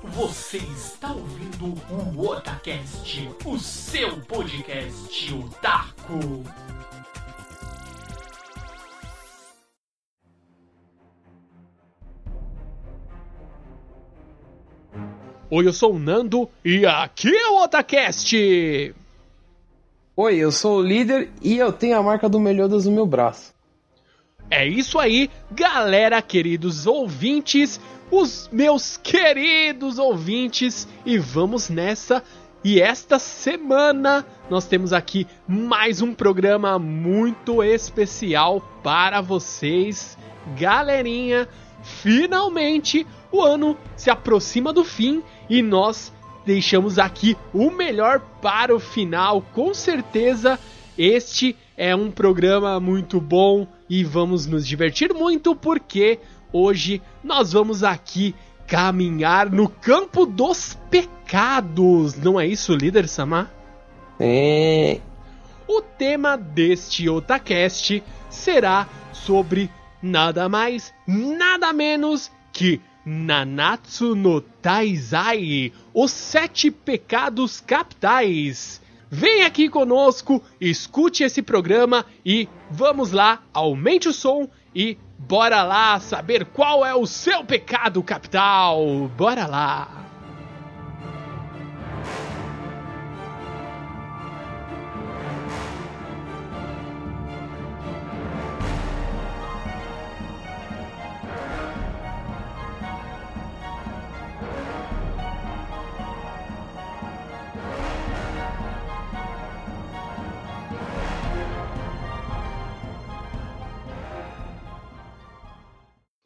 Você está ouvindo o Otacast, o seu podcast otaku. Oi, eu sou o Nando e aqui é o Otacast! Oi, eu sou o líder e eu tenho a marca do Melhodas no meu braço. É isso aí, galera, queridos ouvintes, os meus queridos ouvintes, e vamos nessa. E esta semana nós temos aqui mais um programa muito especial para vocês, galerinha. Finalmente o ano se aproxima do fim e nós deixamos aqui o melhor para o final. Com certeza, este é um programa muito bom e vamos nos divertir muito porque hoje nós vamos aqui caminhar no campo dos pecados. Não é isso, líder Samar? É. O tema deste Otacast será sobre nada mais, nada menos que Nanatsu no Taizai, os sete pecados capitais. Vem aqui conosco, escute esse programa e vamos lá, aumente o som e bora lá saber qual é o seu pecado capital. Bora lá.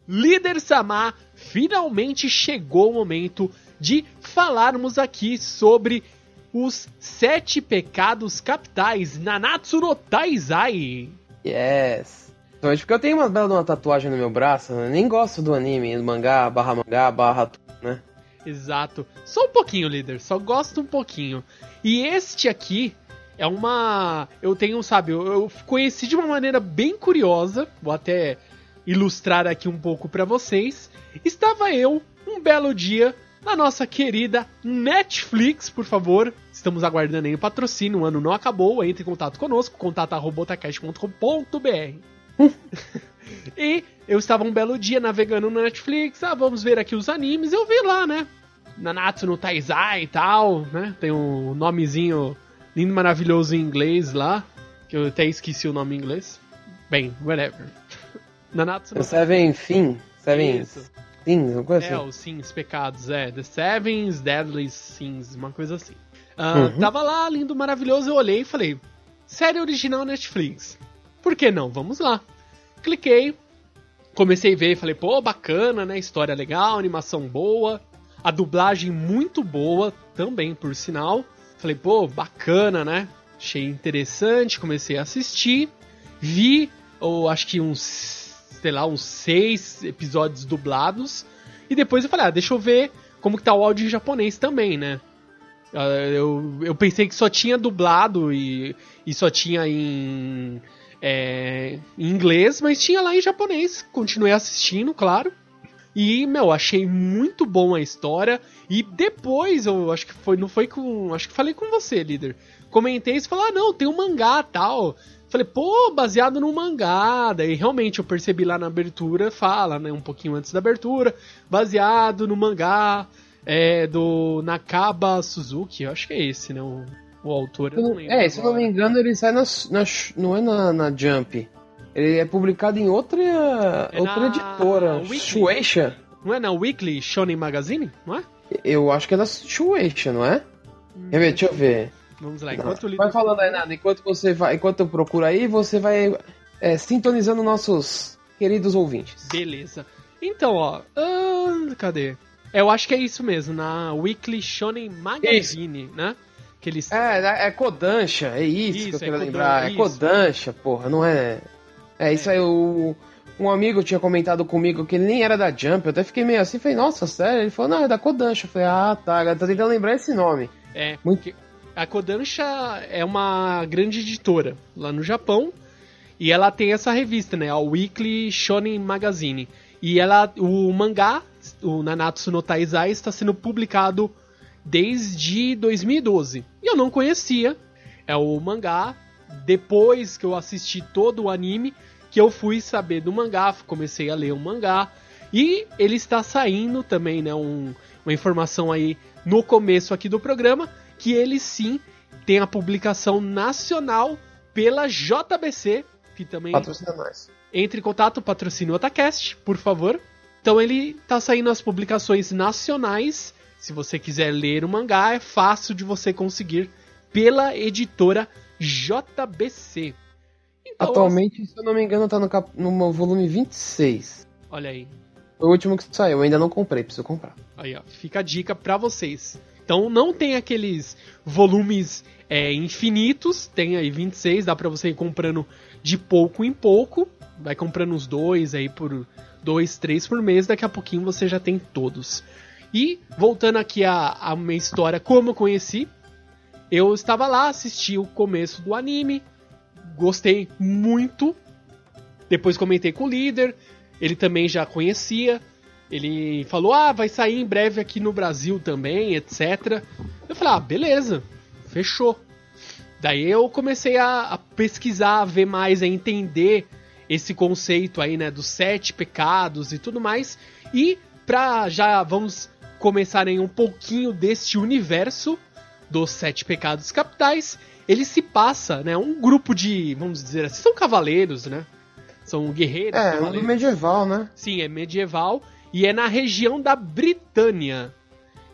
Líder Samar, finalmente chegou o momento de falarmos aqui sobre os sete pecados capitais Nanatsu no Taizai. Yes. Principalmente porque eu tenho uma bela uma tatuagem no meu braço, né? nem gosto do anime, do mangá, barra mangá, barra né? Exato. Só um pouquinho, líder, só gosto um pouquinho. E este aqui é uma. Eu tenho, sabe, eu, eu conheci de uma maneira bem curiosa, vou até ilustrar aqui um pouco para vocês. Estava eu, um belo dia, na nossa querida Netflix, por favor. Estamos aguardando aí o patrocínio, o ano não acabou. Entre em contato conosco, contato.robotacast.com.br. e eu estava um belo dia navegando no Netflix. Ah, vamos ver aqui os animes. Eu vi lá, né? Nanatsu no Taizai e tal, né? Tem um nomezinho lindo, maravilhoso em inglês lá. Que eu até esqueci o nome em inglês. Bem, whatever. Nanatsu no Seven Fin, Seven Isso. Sins, uma coisa É, assim. os Sins Pecados, é. The Sevens Deadly Sins, uma coisa assim. Ah, Uhum. Tava lá, lindo, maravilhoso, eu olhei e falei, série original Netflix. Por que não? Vamos lá. Cliquei, comecei a ver, falei, pô, bacana, né? História legal, animação boa, a dublagem muito boa também, por sinal. Falei, pô, bacana, né? Achei interessante, comecei a assistir, vi, ou acho que uns, sei lá, uns seis episódios dublados, e depois eu falei, ah, deixa eu ver como que tá o áudio em japonês também, né? Ah, Eu, eu pensei que só tinha dublado e, e só tinha em, é, em inglês, mas tinha lá em japonês. Continuei assistindo, claro. E, meu, achei muito bom a história. E depois, eu acho que foi, não foi com. Acho que falei com você, líder. Comentei e falou: ah, não, tem um mangá tal. Falei, pô, baseado no mangá. Daí realmente eu percebi lá na abertura, fala, né? Um pouquinho antes da abertura. Baseado no mangá é, do Nakaba Suzuki. Eu acho que é esse, né? O, o autor. Eu não lembro É, se eu não me agora. engano, ele sai na, na- não é na, na Jump. Ele é publicado em outra, outra na editora, Weekly. Shueisha. Não é na Weekly Shonen Magazine? Não é? Eu acho que é da Shueisha, não é? Ver? Deixa eu ver. Vamos lá, enquanto Vai falando aí nada, enquanto você vai, enquanto eu procuro aí, você vai é, sintonizando nossos queridos ouvintes. Beleza. Então, ó. ah, cadê? É, Eu acho que é isso mesmo, na Weekly Shonen Magazine, né? Que eles. É, é Kodansha, é isso, Isso, que eu é quero lembrar. É isso. Kodansha, porra, não é. É isso aí, o. Um amigo tinha comentado comigo que ele nem era da Jump, eu até fiquei meio assim, falei, nossa, sério? Ele falou, não, é da Kodansha. Eu falei, ah, tá, agora tô tentando lembrar esse nome. É, Muito- a Kodansha é uma grande editora lá no Japão e ela tem essa revista, né, a Weekly Shonen Magazine. E ela, o mangá o Nanatsu no Taizai está sendo publicado desde 2012. E eu não conhecia. É o mangá. Depois que eu assisti todo o anime, que eu fui saber do mangá, comecei a ler o mangá. E ele está saindo também, né? Um, uma informação aí no começo aqui do programa, que ele sim tem a publicação nacional pela JBC, que também. Patrocina nós. Entre em contato, patrocine o Otacast, por favor. Então ele tá saindo as publicações nacionais. Se você quiser ler o mangá, é fácil de você conseguir pela editora JBC. Então, Atualmente, se eu não me engano, tá no, cap... no volume 26. Olha aí. Foi o último que saiu, eu ainda não comprei, preciso comprar. Aí, ó, fica a dica para vocês. Então não tem aqueles volumes é, infinitos, tem aí 26, dá para você ir comprando de pouco em pouco, vai comprando uns dois aí por dois, três por mês, daqui a pouquinho você já tem todos. E voltando aqui a, a minha história, como eu conheci, eu estava lá, assisti o começo do anime, gostei muito. Depois comentei com o líder, ele também já conhecia. Ele falou: Ah, vai sair em breve aqui no Brasil também, etc. Eu falei: Ah, beleza, fechou. Daí eu comecei a, a pesquisar, a ver mais, a entender esse conceito aí, né, dos sete pecados e tudo mais. E pra já vamos começar em um pouquinho deste universo dos sete pecados capitais, ele se passa, né, um grupo de, vamos dizer assim, são cavaleiros, né? São guerreiros. É, é medieval, né? Sim, é medieval e é na região da Britânia,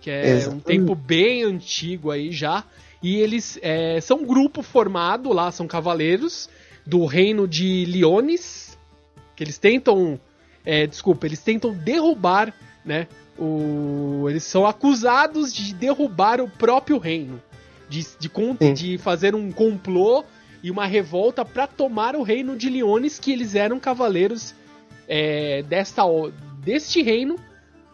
que é Exatamente. um tempo bem antigo aí já. E eles é, são um grupo formado lá, são cavaleiros do reino de Liones, que eles tentam, é, desculpa, eles tentam derrubar, né? O, eles são acusados de derrubar o próprio reino, de, de, de fazer um complô e uma revolta para tomar o reino de Liones, que eles eram cavaleiros é, desta, deste reino.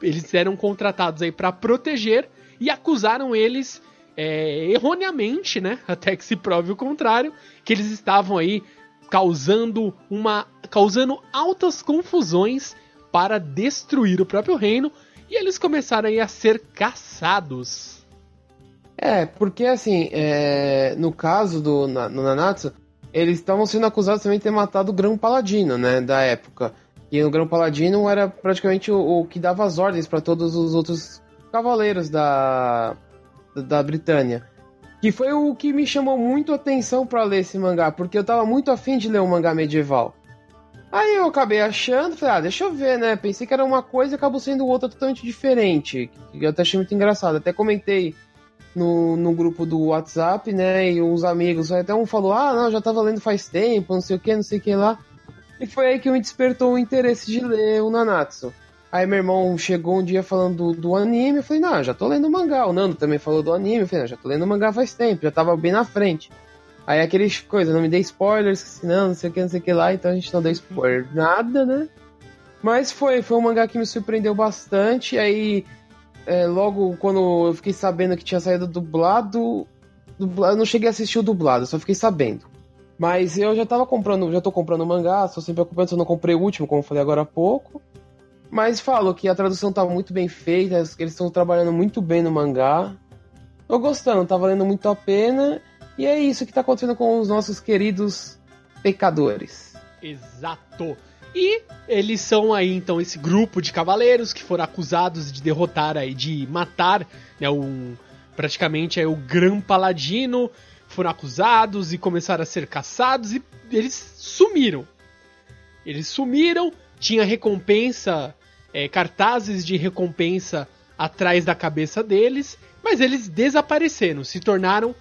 Eles eram contratados aí para proteger e acusaram eles é, erroneamente, né? Até que se prove o contrário, que eles estavam aí causando uma causando altas confusões para destruir o próprio reino e eles começaram aí a ser caçados. É, porque assim, é, no caso do no Nanatsu, eles estavam sendo acusados também de ter matado o Grão Paladino, né, da época. E o Grão Paladino era praticamente o, o que dava as ordens para todos os outros cavaleiros da, da Britânia. Que foi o que me chamou muito a atenção para ler esse mangá, porque eu tava muito afim de ler um mangá medieval. Aí eu acabei achando, falei, ah, deixa eu ver, né? Pensei que era uma coisa e acabou sendo outra totalmente diferente. Eu até achei muito engraçado. Até comentei no, no grupo do WhatsApp, né? E uns amigos, até um falou, ah, não, já tava lendo faz tempo, não sei o que, não sei o que lá. E foi aí que me despertou o interesse de ler o Nanatsu. Aí meu irmão chegou um dia falando do, do anime, eu falei, não, já tô lendo o mangá. O Nando também falou do anime, eu falei, não, já tô lendo o mangá faz tempo, já tava bem na frente. Aí aqueles coisas, não me dei spoilers, não, não sei o que, não sei o que lá, então a gente não deu spoiler nada, né? Mas foi, foi um mangá que me surpreendeu bastante. Aí, é, logo quando eu fiquei sabendo que tinha saído dublado, dublado, eu não cheguei a assistir o dublado, só fiquei sabendo. Mas eu já tava comprando, já tô comprando mangá, estou sempre acompanhando, só não comprei o último, como eu falei agora há pouco. Mas falo que a tradução tá muito bem feita, eles estão trabalhando muito bem no mangá. Tô gostando, tá valendo muito a pena. E é isso que tá acontecendo com os nossos queridos pecadores. Exato. E eles são aí então esse grupo de cavaleiros que foram acusados de derrotar aí, de matar, né, um, praticamente é o Gran Paladino, foram acusados e começaram a ser caçados e eles sumiram. Eles sumiram, tinha recompensa, é, cartazes de recompensa atrás da cabeça deles, mas eles desapareceram, se tornaram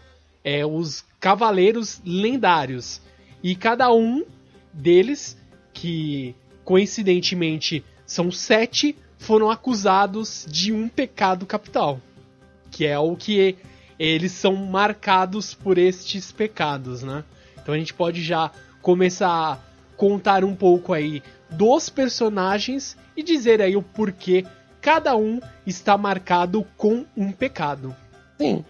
é, os cavaleiros lendários. E cada um deles, que coincidentemente são sete, foram acusados de um pecado capital. Que é o que eles são marcados por estes pecados, né? Então a gente pode já começar a contar um pouco aí dos personagens e dizer aí o porquê cada um está marcado com um pecado. Sim.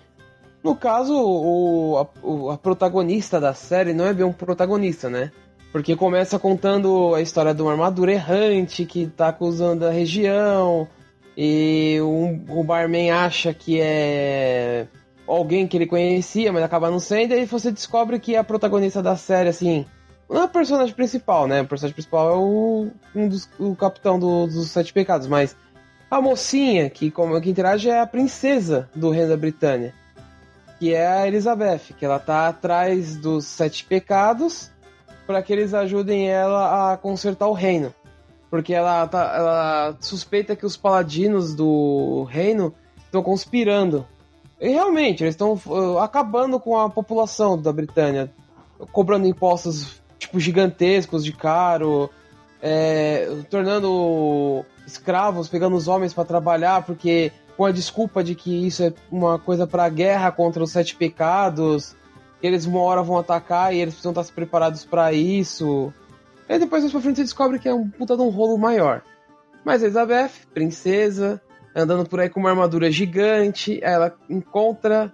No caso, o, a, a, protagonista da série não é bem um protagonista, né? Porque começa contando a história de uma armadura errante que tá acusando a região, E um, o barman acha que é alguém que ele conhecia, mas acaba não sendo, e aí você descobre que a protagonista da série, assim, não é a personagem principal, né? O personagem principal é o, um dos, o capitão do, dos Sete Pecados, mas a mocinha que, como, que interage é a princesa do reino da Britânia, que é a Elizabeth, que ela tá atrás dos Sete Pecados para que eles ajudem ela a consertar o reino. Porque ela, tá, ela suspeita que os paladinos do reino estão conspirando e realmente, eles estão uh, acabando com a população da Britânia, cobrando impostos tipo gigantescos de caro, é, tornando escravos, pegando os homens para trabalhar, porque com a desculpa de que isso é uma coisa para guerra contra os sete pecados, eles uma hora vão atacar e eles precisam estar preparados para isso. E depois mais pra frente você descobre que é um puta de um rolo maior. Mas Elizabeth, princesa, andando por aí com uma armadura gigante. Ela encontra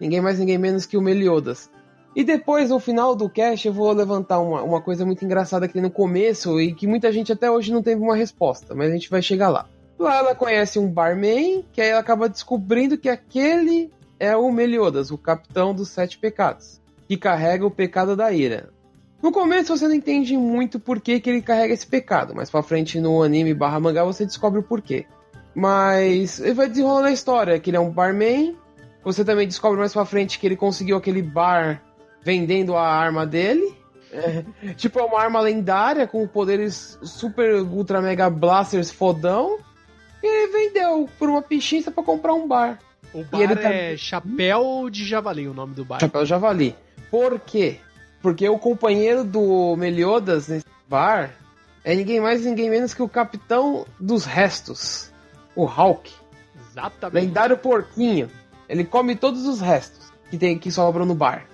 ninguém mais, ninguém menos que o Meliodas. E depois, no final do cast, eu vou levantar uma, uma coisa muito engraçada aqui no começo e que muita gente até hoje não teve uma resposta, mas a gente vai chegar lá. Lá ela conhece um barman, que aí ela acaba descobrindo que aquele é o Meliodas, o capitão dos sete pecados, que carrega o pecado da ira. No começo você não entende muito por que, que ele carrega esse pecado, mas pra frente no anime barra mangá você descobre o porquê. Mas ele vai desenrolando a história, que ele é um barman. Você também descobre mais pra frente que ele conseguiu aquele bar vendendo a arma dele. É, tipo, é uma arma lendária com poderes super ultra mega blasters fodão. E ele vendeu por uma pichincha para comprar um bar. O bar ele tá... é Chapéu de Javali, o nome do bar. Chapéu de Javali. Por quê? Porque o companheiro do Meliodas nesse bar é ninguém mais ninguém menos que o capitão dos restos o Hulk. Exatamente. Lendário porquinho. Ele come todos os restos que, tem, que sobram no bar.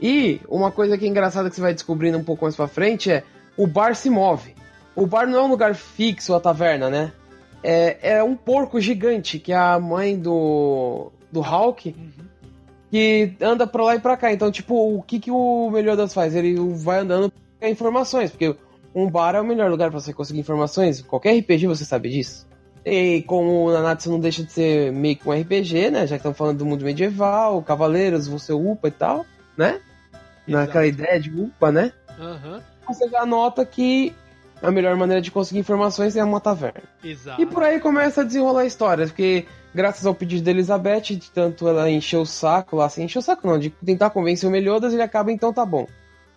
E uma coisa que é engraçada que você vai descobrindo um pouco mais pra frente é o bar se move. O bar não é um lugar fixo, a taverna, né? É, é um porco gigante que é a mãe do, do Hulk uhum. que anda pra lá e pra cá. Então, tipo, o que, que o Meliodas faz? Ele vai andando pra informações, porque um bar é o melhor lugar para você conseguir informações. Qualquer RPG você sabe disso. E como o Nanatsu não deixa de ser meio que um RPG, né? Já que estamos falando do mundo medieval, cavaleiros, você upa e tal, né? Exato. Naquela ideia de upa, né? Uhum. Você já nota que a melhor maneira de conseguir informações é uma taverna. Exato. E por aí começa a desenrolar a história, porque graças ao pedido de Elizabeth, de tanto ela encheu o saco lá, assim, encheu o saco não, de tentar convencer o Meliodas, ele acaba então tá bom.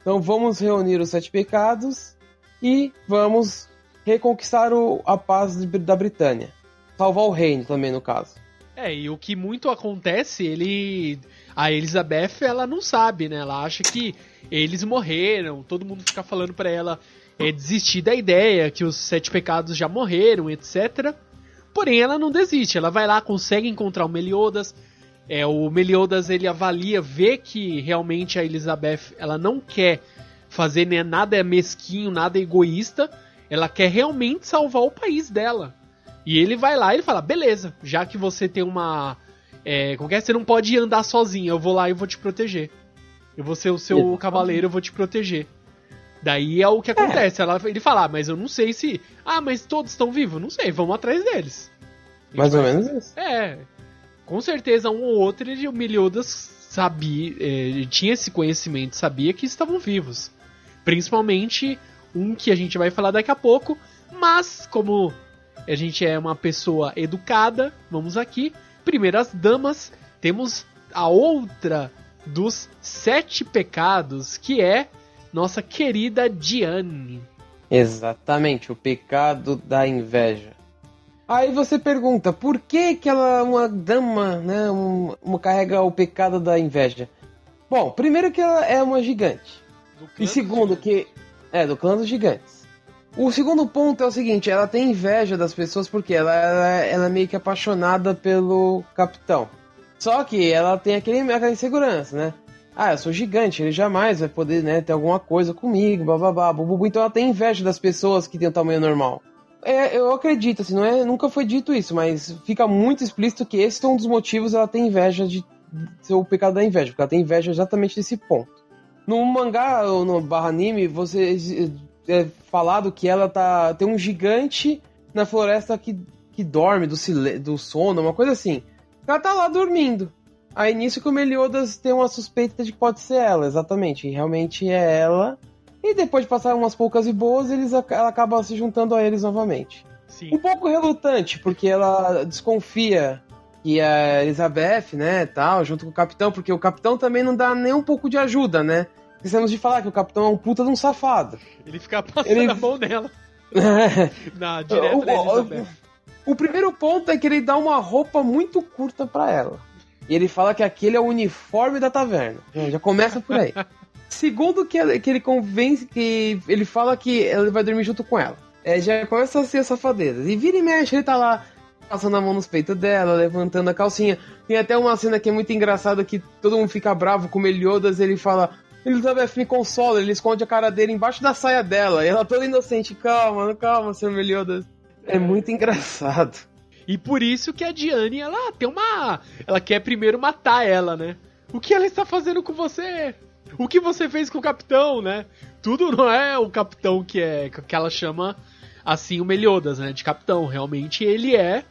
Então vamos reunir os sete pecados e vamos reconquistar o, a paz da Britânia. Salvar o reino também, no caso. É, e o que muito acontece, ele. A Elizabeth, ela não sabe, né? Ela acha que eles morreram, todo mundo fica falando para ela é, desistir da ideia, que os sete pecados já morreram, etc. Porém, ela não desiste, ela vai lá, consegue encontrar o Meliodas. É, o Meliodas ele avalia, vê que realmente a Elizabeth ela não quer fazer né, nada mesquinho, nada egoísta ela quer realmente salvar o país dela. E ele vai lá e ele fala: beleza, já que você tem uma. É, como é? Você não pode andar sozinho, eu vou lá e vou te proteger. Eu vou ser o seu cavaleiro, eu vou te proteger. Daí é o que acontece. É. Ela, ele fala, ah, mas eu não sei se. Ah, mas todos estão vivos? Não sei, vamos atrás deles. Mais ou menos isso. É. Com certeza, um ou outro, ele, o Meliodas sabia. É, tinha esse conhecimento, sabia que estavam vivos. Principalmente um que a gente vai falar daqui a pouco, mas como a gente é uma pessoa educada, vamos aqui. Primeiras damas, temos a outra dos sete pecados, que é nossa querida Diane. Exatamente, o pecado da inveja. Aí você pergunta, por que que ela, uma dama, né, uma, uma carrega o pecado da inveja? Bom, primeiro que ela é uma gigante. E segundo que é, do clã dos gigantes. O segundo ponto é o seguinte, ela tem inveja das pessoas porque ela, ela, ela é meio que apaixonada pelo capitão. Só que ela tem aquele, aquela insegurança, né? Ah, eu sou gigante, ele jamais vai poder, né, ter alguma coisa comigo, bababá, bububu. Então ela tem inveja das pessoas que têm o tamanho normal. É, eu acredito, assim, não é, nunca foi dito isso, mas fica muito explícito que esse é um dos motivos ela tem inveja de ser o pecado da inveja, porque ela tem inveja exatamente desse ponto. No mangá ou no barra anime, você é falado que ela tá tem um gigante na floresta que que dorme do, do sono, uma coisa assim. Ela tá lá dormindo. Aí nisso que o Meliodas tem uma suspeita de que pode ser ela, exatamente. E realmente é ela. E depois de passar umas poucas e boas, eles, ela acaba se juntando a eles novamente. Sim. Um pouco relutante, porque ela desconfia que a Elizabeth, né, tal, junto com o capitão, porque o capitão também não dá nem um pouco de ajuda, né? Esquecemos de falar que o capitão é um puta de um safado. Ele fica passando Ele- a mão nela. Na direta O- o- Elizabeth. O primeiro ponto é que ele dá uma roupa muito curta pra ela. E ele fala que aquele é o uniforme da taverna. Já já começa por aí. Segundo que, ela- que ele convence que ele fala que ele vai dormir junto com ela. É, já começa a ser safadeza. E vira e mexe, ele tá lá passando a mão nos peitos dela, levantando a calcinha. Tem até uma cena que é muito engraçada que todo mundo fica bravo com o Meliodas, ele fala: Elizabeth me consola, ele esconde a cara dele embaixo da saia dela. E ela toda inocente, calma, calma, seu Meliodas. É muito engraçado. E por isso que a Diane, ela tem uma. Ela quer primeiro matar ela, né? O que ela está fazendo com você? O que você fez com o capitão, né? Tudo não é o capitão que é. que ela chama assim o Meliodas, né? De capitão. Realmente ele é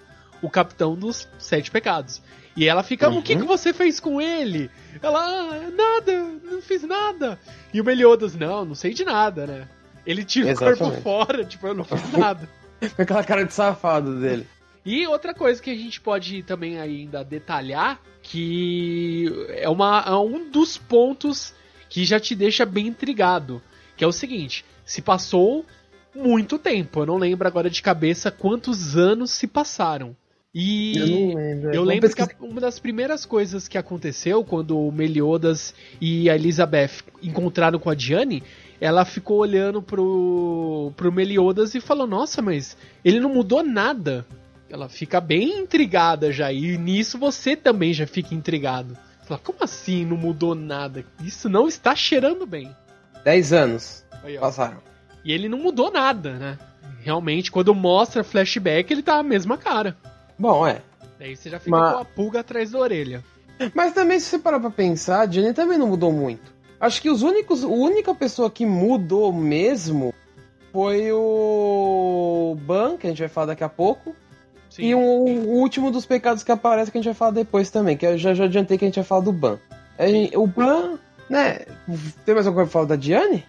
o capitão dos sete pecados. E ela fica, o que, Uhum. que você fez com ele? Ela, ah, nada, não fiz nada. E o Meliodas, não, não sei de nada, né? Ele tira o corpo Exatamente. fora, tipo, eu não fiz nada. Com aquela cara de safado dele. E outra coisa que a gente pode também ainda detalhar, que é, uma, é um dos pontos que já te deixa bem intrigado, que é o seguinte, se passou muito tempo, eu não lembro agora de cabeça quantos anos se passaram. E Eu não lembro. eu Vamos lembro que uma das primeiras coisas que aconteceu quando o Meliodas e a Elizabeth encontraram com a Diane, ela ficou olhando pro, pro Meliodas e falou: Nossa, mas ele não mudou nada. Ela fica bem intrigada já, e nisso você também já fica intrigado. Fala, como assim não mudou nada? Isso não está cheirando bem. 10 anos Aí, passaram. E ele não mudou nada, né? Realmente, quando mostra flashback, ele tá a mesma cara. Bom, é. Daí você já fica Mas- com a pulga atrás da orelha. Mas também, se você parar pra pensar, a Jenny também não mudou muito. Acho que os únicos, a única pessoa que mudou mesmo foi o Ban, que a gente vai falar daqui a pouco. Sim. E o, o último dos pecados que aparece que a gente vai falar depois também, que eu já, já adiantei que a gente vai falar do Ban. Gente- O Ban, né? Tem mais alguma coisa pra falar da Diane?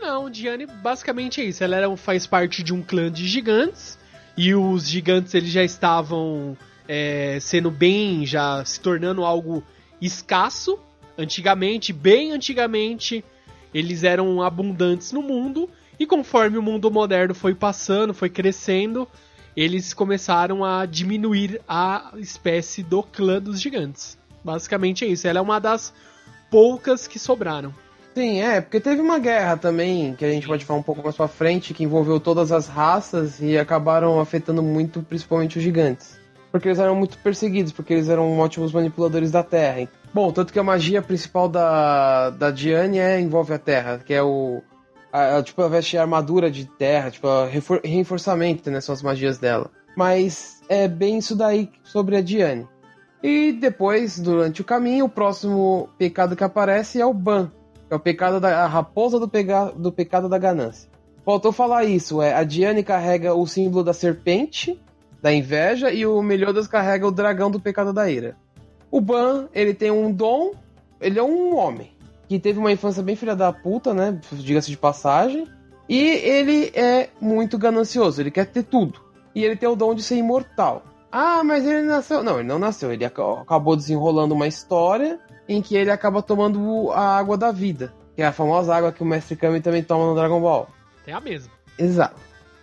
Não, Diane basicamente é isso. Ela era, um- faz parte de um clã de gigantes. E os gigantes eles já estavam é, sendo bem, já se tornando algo escasso. Antigamente, bem antigamente, eles eram abundantes no mundo. E conforme o mundo moderno foi passando, foi crescendo, eles começaram a diminuir a espécie do clã dos gigantes. Basicamente é isso. Ela é uma das poucas que sobraram. Sim, é, porque teve uma guerra também, que a gente pode falar um pouco mais pra frente, que envolveu todas as raças e acabaram afetando muito, principalmente os gigantes. Porque eles eram muito perseguidos, porque eles eram ótimos manipuladores da Terra. Bom, tanto que a magia principal da, da Diane é, envolve a Terra, que é o. a- a- tipo, ela veste armadura de terra, tipo, refor- reforçamento, né? São as magias dela. Mas é bem isso daí sobre a Diane. E depois, durante o caminho, o próximo pecado que aparece é o Ban, que é o pecado da a raposa do, pega, do pecado da ganância. Faltou falar isso, é, a Diane carrega o símbolo da serpente, da inveja, e o Meliodas carrega o dragão do pecado da ira. O Ban, ele tem um dom, ele é um homem, que teve uma infância bem filha da puta, né, diga-se de passagem, e ele é muito ganancioso, ele quer ter tudo. E ele tem o dom de ser imortal. Ah, mas ele nasceu. Não, ele não nasceu. Ele ac- acabou desenrolando uma história em que ele acaba tomando a água da vida. Que é a famosa água que o Mestre Kami também toma no Dragon Ball. Tem a mesma. Exato.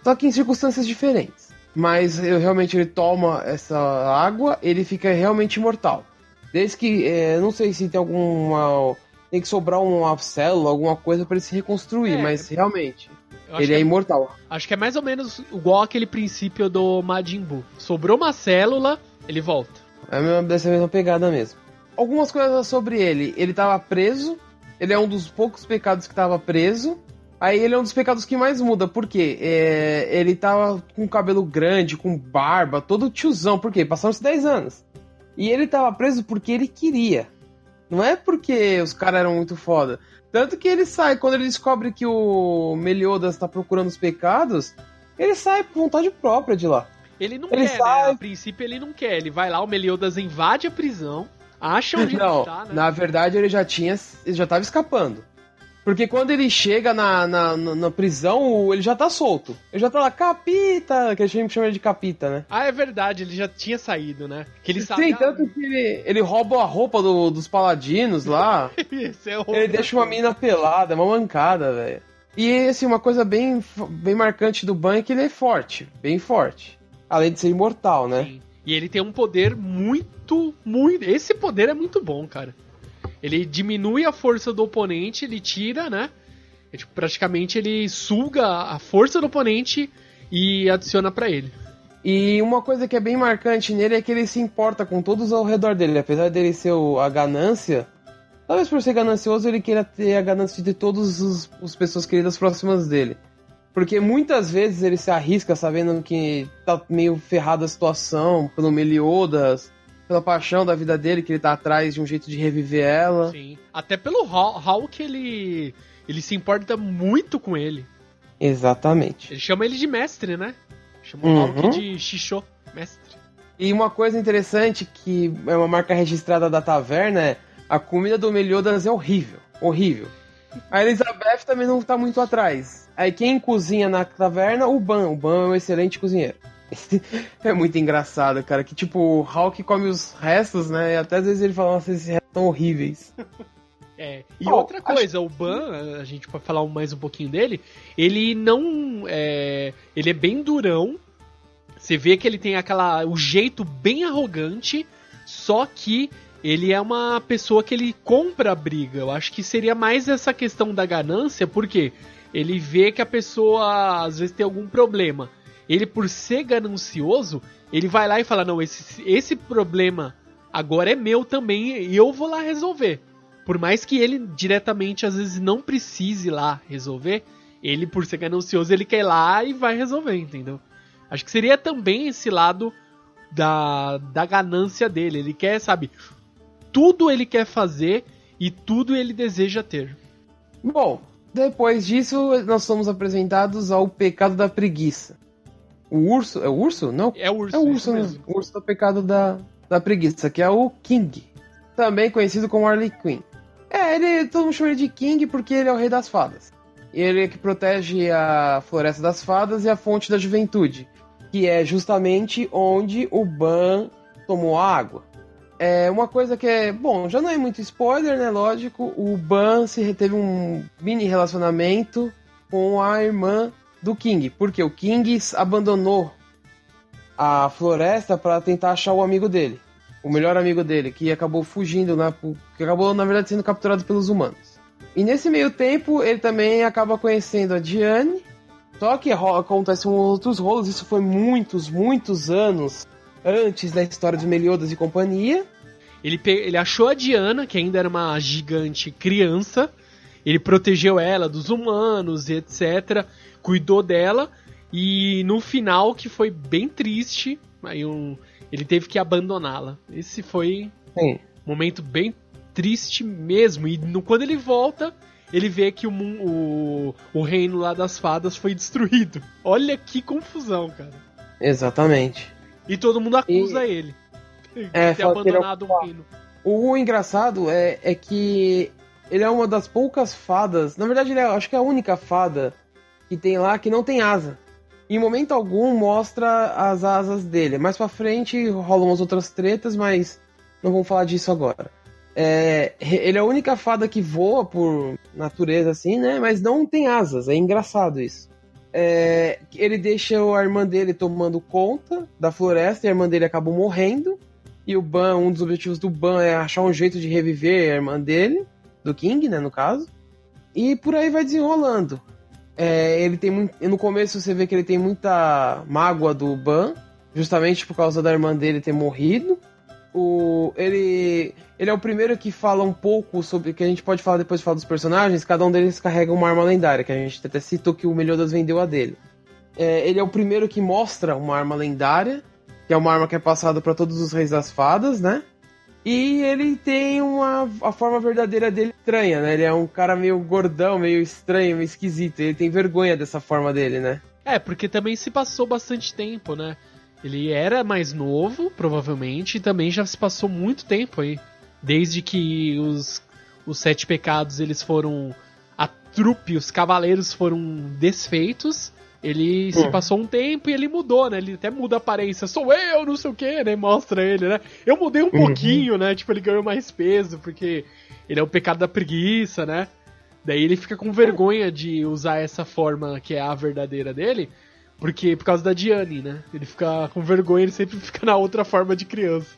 Só que em circunstâncias diferentes. Mas eu, realmente ele toma essa água, ele fica realmente imortal. Desde que. é, não sei se tem alguma. Tem que sobrar uma célula, alguma coisa pra ele se reconstruir, É. mas realmente. Ele que é imortal. Acho que é mais ou menos igual aquele princípio do Majin Buu. Sobrou uma célula, ele volta. É dessa mesma pegada mesmo. Algumas coisas sobre ele. Ele tava preso. Ele é um dos poucos pecados que tava preso. Aí ele é um dos pecados que mais muda. Por quê? É, ele tava com cabelo grande, com barba, todo tiozão. Por quê? Passaram-se 10 anos. E ele tava preso porque ele queria. Não é porque os caras eram muito foda. Tanto que ele sai, quando ele descobre que o Meliodas tá procurando os pecados, ele sai por vontade própria de lá. Ele não Ele quer, sai- né? A princípio ele não quer. Ele vai lá, o Meliodas invade a prisão, acha onde Não, tá, né? na verdade ele já tinha. Ele já tava escapando. Porque quando ele chega na, na, na- na prisão, ele já tá solto. Ele já tá lá, capita, que a gente chama ele de capita, né? Ah, é verdade, ele já tinha saído, né? Que ele sabe. Sim, tanto que ele, ele rouba a roupa do- dos paladinos lá. É ele deixa uma menina pelada, é uma mancada, velho. E assim, uma coisa bem, bem marcante do Ban é que ele é forte, bem forte. Além de ser imortal, né? Sim. E ele tem um poder muito, muito. Esse poder é muito bom, cara. Ele diminui a força do oponente, ele tira, né? É, tipo, praticamente ele suga a força do oponente e adiciona pra ele. E uma coisa que é bem marcante nele é que ele se importa com todos ao redor dele. Apesar dele ser o- a ganância, talvez por ser ganancioso ele queira ter a ganância de todas os pessoas queridas próximas dele. Porque muitas vezes ele se arrisca sabendo que tá meio ferrada a situação, pelo Meliodas, pela paixão da vida dele, que ele tá atrás de um jeito de reviver ela. Sim. Até pelo Hulk ele. Ele se importa muito com ele. Exatamente. Ele chama ele de mestre, né? Chama Uhum. o Hulk de Xixô, mestre. E uma coisa interessante que é uma marca registrada da taverna é a comida do Meliodas é horrível, horrível. A Elizabeth também não tá muito atrás. Aí quem cozinha na taverna, o Ban. O Ban é um excelente cozinheiro. é muito engraçado, cara, que tipo, o Hulk come os restos, né? E até às vezes ele fala, nossa, esses restos são horríveis. É. E Bom, outra coisa, o Ban, a gente pode falar mais um pouquinho dele, ele não. É, ele é bem durão. Você vê que ele tem aquela. o jeito bem arrogante, só que ele é uma pessoa que ele compra a briga. Eu acho que seria mais essa questão da ganância, porque ele vê que a pessoa às vezes tem algum problema. Ele, por ser ganancioso, ele vai lá e fala: Não, esse, esse problema agora é meu também e eu vou lá resolver. Por mais que ele diretamente às vezes não precise lá resolver, ele, por ser ganancioso, ele quer ir lá e vai resolver, entendeu? Acho que seria também esse lado da, da ganância dele. Ele quer, sabe, tudo ele quer fazer e tudo ele deseja ter. Bom, depois disso, nós somos apresentados ao pecado da preguiça. O urso. É o urso? Não, É o urso, É o urso, mesmo. O urso do pecado da, da preguiça, que é o King. Também conhecido como Harley Quinn. É, ele, todo mundo chama ele de King porque ele é o rei das fadas. Ele é que protege a floresta das fadas e a fonte da juventude, que é justamente onde o Ban tomou a água. É uma coisa que é, bom, já não é muito spoiler, né? Lógico, o Ban se teve um mini relacionamento com a irmã do King, porque o King abandonou a floresta para tentar achar o amigo dele, o melhor amigo dele, que acabou fugindo, na, que acabou na verdade sendo capturado pelos humanos. E nesse meio tempo ele também acaba conhecendo a Diane, só que ro- acontecem outros rolos, isso foi muitos, muitos anos antes da história de Meliodas e companhia. Ele, pe- ele achou a Diana, que ainda era uma gigante criança. Ele protegeu ela dos humanos e etc. Cuidou dela. E no final, que foi bem triste, aí um, ele teve que abandoná-la. Esse foi Sim. um momento bem triste mesmo. E no- quando ele volta, ele vê que o, o, o reino lá das fadas foi destruído. Olha que confusão, cara. Exatamente. E todo mundo acusa ele. É, ter é o abandonado o reino. O engraçado é, é que ele é uma das poucas fadas. Na verdade, ele é, acho que é a única fada que tem lá que não tem asa. Em momento algum mostra as asas dele. Mais pra frente rolam umas outras tretas, mas não vamos falar disso agora. É, ele é a única fada que voa por natureza, assim, né? Mas não tem asas. É engraçado isso. É, ele deixa a irmã dele tomando conta da floresta e a irmã dele acaba morrendo. E o Ban, um dos objetivos do Ban é achar um jeito de reviver a irmã dele, do King, né, no caso. E por aí vai desenrolando. É, ele tem muito, no começo você vê que ele tem muita mágoa do Ban, justamente por causa da irmã dele ter morrido. O, ele, ele é o primeiro que fala um pouco sobre. Que a gente pode falar depois de falar dos personagens. Cada um deles carrega uma arma lendária, que a gente até citou que o Meliodas vendeu a dele. É, ele é o primeiro que mostra uma arma lendária, que é uma arma que é passada para todos os reis das fadas, né? E ele tem uma a forma verdadeira dele estranha, né? Ele é um cara meio gordão, meio estranho, meio esquisito. Ele tem vergonha dessa forma dele, né? É, porque também se passou bastante tempo, né? Ele era mais novo, provavelmente, e também já se passou muito tempo aí. Desde que os, os sete pecados eles foram. A trupe, os cavaleiros foram desfeitos. Ele se passou um tempo e ele mudou, né? Ele até muda a aparência. Sou eu, não sei o que, né? Mostra ele, né? Eu mudei um Uhum. pouquinho, né? Tipo, ele ganhou mais peso, porque ele é o pecado da preguiça, né? Daí ele fica com vergonha de usar essa forma que é a verdadeira dele, porque por causa da Diane, né? Ele fica com vergonha, ele sempre fica na outra forma de criança.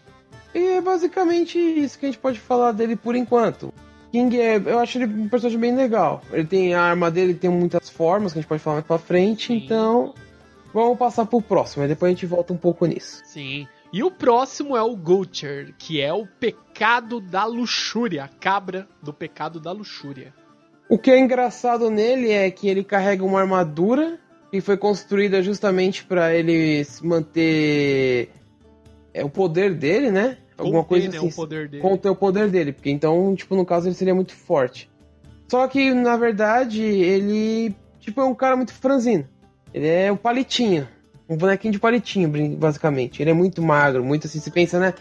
E é basicamente isso que a gente pode falar dele por enquanto. King é, eu acho ele um personagem bem legal. Ele tem a arma dele, tem muitas formas que a gente pode falar mais pra frente, Sim. então vamos passar pro próximo, aí depois a gente volta um pouco nisso. Sim. E o próximo é o Gocher, que é o pecado da luxúria, a cabra do pecado da luxúria. O que é engraçado nele é que ele carrega uma armadura que foi construída justamente pra ele se manter é o poder dele, né? Alguma Conter, coisa né, assim. o poder dele. conter o poder dele, porque então, tipo, no caso ele seria muito forte. Só que, na verdade, ele, tipo, é um cara muito franzino. Ele é um palitinho, um bonequinho de palitinho, basicamente. Ele é muito magro, muito assim, você pensa, né?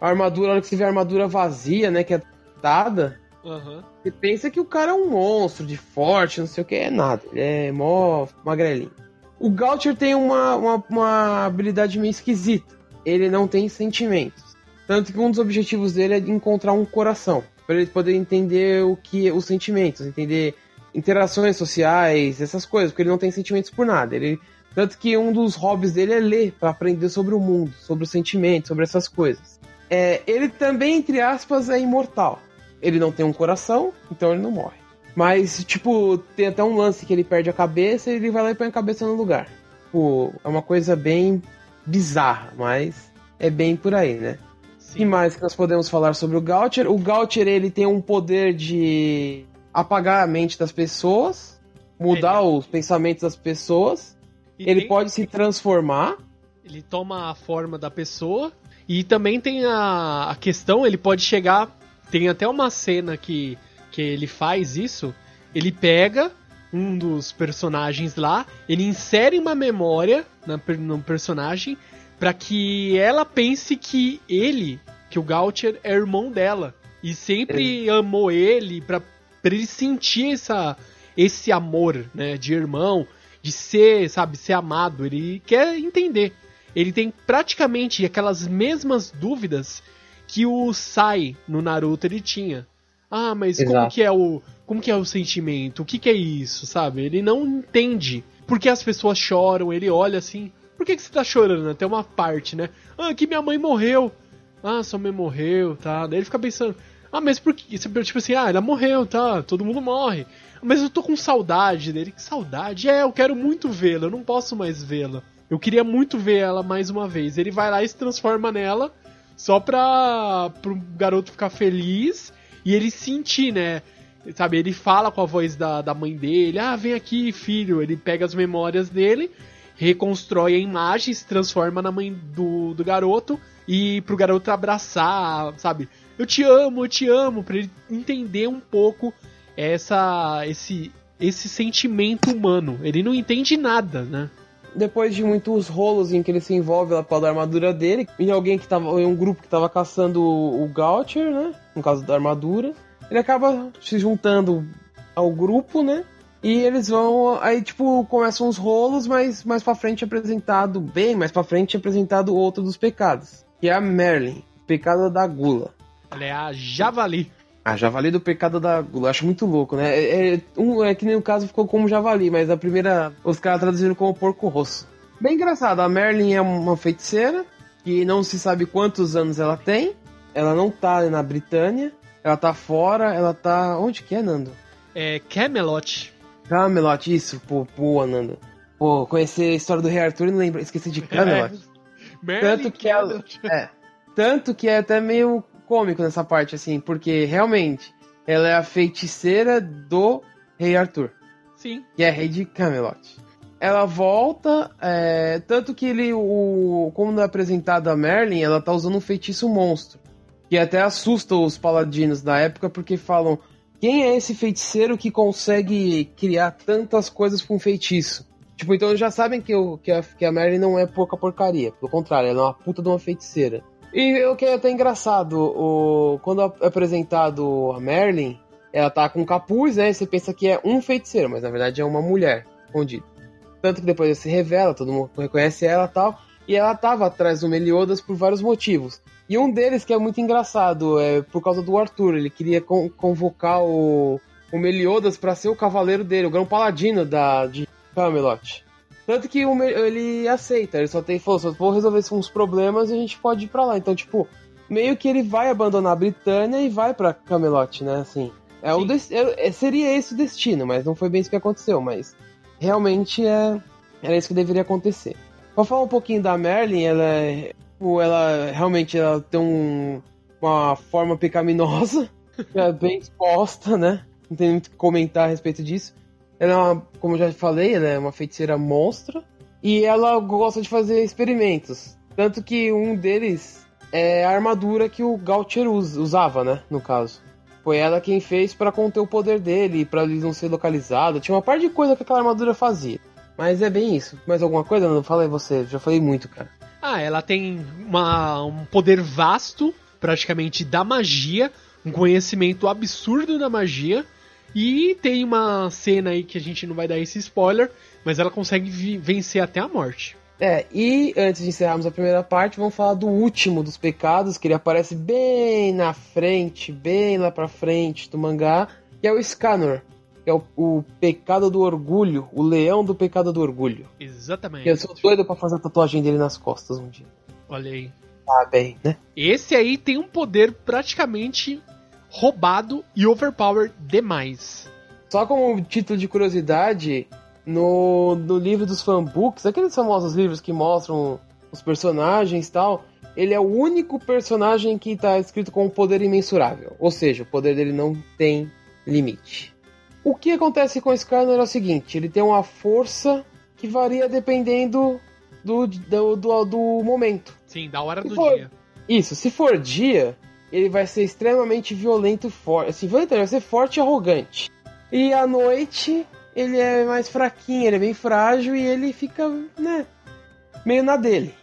A armadura, a hora que você vê a armadura vazia, né, que é dada, Aham. você pensa que o cara é um monstro de forte, não sei o que, é nada. Ele é mó magrelinho. O Gautier tem uma, uma, uma habilidade meio esquisita. Ele não tem sentimentos. Tanto que um dos objetivos dele é encontrar um coração. Para ele poder entender o que os sentimentos, entender interações sociais, essas coisas, porque ele não tem sentimentos por nada. Ele, tanto que um dos hobbies dele é ler para aprender sobre o mundo, sobre os sentimentos, sobre essas coisas. É, ele também, entre aspas, é imortal. Ele não tem um coração, então ele não morre. Mas, tipo, tem até um lance que ele perde a cabeça e ele vai lá e põe a cabeça no lugar. Tipo, é uma coisa bem bizarra, mas é bem por aí, né? Sim. mais que nós podemos falar sobre o Gautier? O Gautier, ele tem um poder de apagar a mente das pessoas, mudar os pensamentos das pessoas. E ele tem- pode se transformar. Ele toma a forma da pessoa. E também tem a, a questão, ele pode chegar. Tem até uma cena que, que ele faz isso. Ele pega um dos personagens lá, ele insere uma memória na, no personagem para que ela pense que ele, que o Gautier, é irmão dela. E sempre amou ele pra, pra ele sentir essa, esse amor, né, de irmão, de ser, sabe, ser amado. Ele quer entender. Ele tem praticamente aquelas mesmas dúvidas que o Sai no Naruto ele tinha. Ah, mas como Exato. que é o como que é o sentimento? O que que é isso, sabe? Ele não entende. Por que as pessoas choram? Ele olha assim, por que, que você tá chorando? Até uma parte, né? Ah, que minha mãe morreu. Ah, sua mãe morreu, tá? Daí ele fica pensando, ah, mas por que? Tipo assim, ah, ela morreu, tá? Todo mundo morre. Mas eu tô com saudade dele. Que saudade? É, eu quero muito vê-la, eu não posso mais vê-la. Eu queria muito ver ela mais uma vez. Ele vai lá e se transforma nela só pra pro garoto ficar feliz e ele sentir, né? Sabe, ele fala com a voz da, da mãe dele, ah, vem aqui, filho. Ele pega as memórias dele, reconstrói a imagem, se transforma na mãe do, do garoto e pro garoto abraçar, sabe? Eu te amo, eu te amo, pra ele entender um pouco essa esse esse sentimento humano. Ele não entende nada, né? Depois de muitos rolos em que ele se envolve lá pela armadura dele, e alguém que tava. em um grupo que tava caçando o, o Gautier, né? No caso da armadura. Ele acaba se juntando ao grupo, né? E eles vão. Aí, tipo, começam os rolos, mas mais pra frente é apresentado. Bem mais pra frente é apresentado outro dos pecados. Que é a Merlin, pecado da gula. Ela é a Javali. Ah, javali do pecado da gula. Acho muito louco, né? É, é- um, é que nem o caso ficou como javali, mas a primeira. Os caras traduziram como porco rosso. Bem engraçado, a Merlin é uma feiticeira que não se sabe quantos anos ela tem. Ela não tá na Britânia. Ela tá fora, ela tá. Onde que é, Nando? É Camelot. Camelot, isso, pô, boa, Nando. Pô, conhecer a história do Rei Arthur e não lembro, esqueci de Camelot. Merlin Tanto que ela- Camelot. É. Tanto que é até meio cômico nessa parte, assim, porque realmente ela é a feiticeira do Rei Arthur, Sim. que é rei de Camelot. Ela volta, é, tanto que ele, o, como é apresentado a Merlin, ela tá usando um feitiço monstro, que até assusta os paladinos da época, porque falam, quem é esse feiticeiro que consegue criar tantas coisas com um feitiço? Tipo, então já sabem que, o, que, a, que a Merlin não é pouca porcaria. Pelo contrário, ela é uma puta de uma feiticeira. E o que é até engraçado, o, quando é apresentado a Merlin, ela tá com capuz, né? E você pensa que é um feiticeiro, mas na verdade é uma mulher escondida. Tanto que depois se revela, todo mundo reconhece ela e tal. E ela tava atrás do Meliodas por vários motivos. E um deles que é muito engraçado é por causa do Arthur. Ele queria con convocar o, o Meliodas para ser o cavaleiro dele, o grão paladino da, de Camelot. Tanto que o, ele aceita, ele só tem falou, só vou resolver uns problemas e a gente pode ir pra lá. Então, tipo, meio que ele vai abandonar a Britânia e vai para Camelot, né? Assim, é o é, é, seria esse o destino, mas não foi bem isso que aconteceu. Mas realmente é, era isso que deveria acontecer. Pra falar um pouquinho da Merlin, ela é, ela realmente ela tem um, uma forma pecaminosa, é bem exposta, né? Não tem muito o que comentar a respeito disso. Ela é uma, como eu já falei, ela é uma feiticeira monstra e ela gosta de fazer experimentos. Tanto que um deles é a armadura que o Gautier usava, né? No caso. Foi ela quem fez para conter o poder dele, para ele não ser localizado. Tinha uma parte de coisa que aquela armadura fazia. Mas é bem isso. Mais alguma coisa? Não falei você, já falei muito, cara. Ah, ela tem uma, um poder vasto, praticamente, da magia, um conhecimento absurdo da magia. E tem uma cena aí que a gente não vai dar esse spoiler, mas ela consegue vencer até a morte. É, e antes de encerrarmos a primeira parte, vamos falar do último dos pecados, que ele aparece bem na frente, bem lá pra frente do mangá, que é o que é o, o pecado do orgulho, o leão do pecado do orgulho. Exatamente. Eu sou doido pra fazer a tatuagem dele nas costas um dia. Olha aí. Ah, bem, né? Esse aí tem um poder praticamente roubado e overpowered demais. Só como título de curiosidade, no, no livro dos fanbooks, aqueles famosos livros que mostram os personagens e tal, ele é o único personagem que está escrito com um poder imensurável. Ou seja, o poder dele não tem limite. O que acontece com esse cara é o seguinte: ele tem uma força que varia dependendo do, do, do, do momento. Sim, da hora se do for, dia. Isso, se for dia, ele vai ser extremamente violento e forte. Assim, violento, ele vai ser forte e arrogante. E à noite, ele é mais fraquinho, ele é bem frágil e ele fica, né, meio na dele.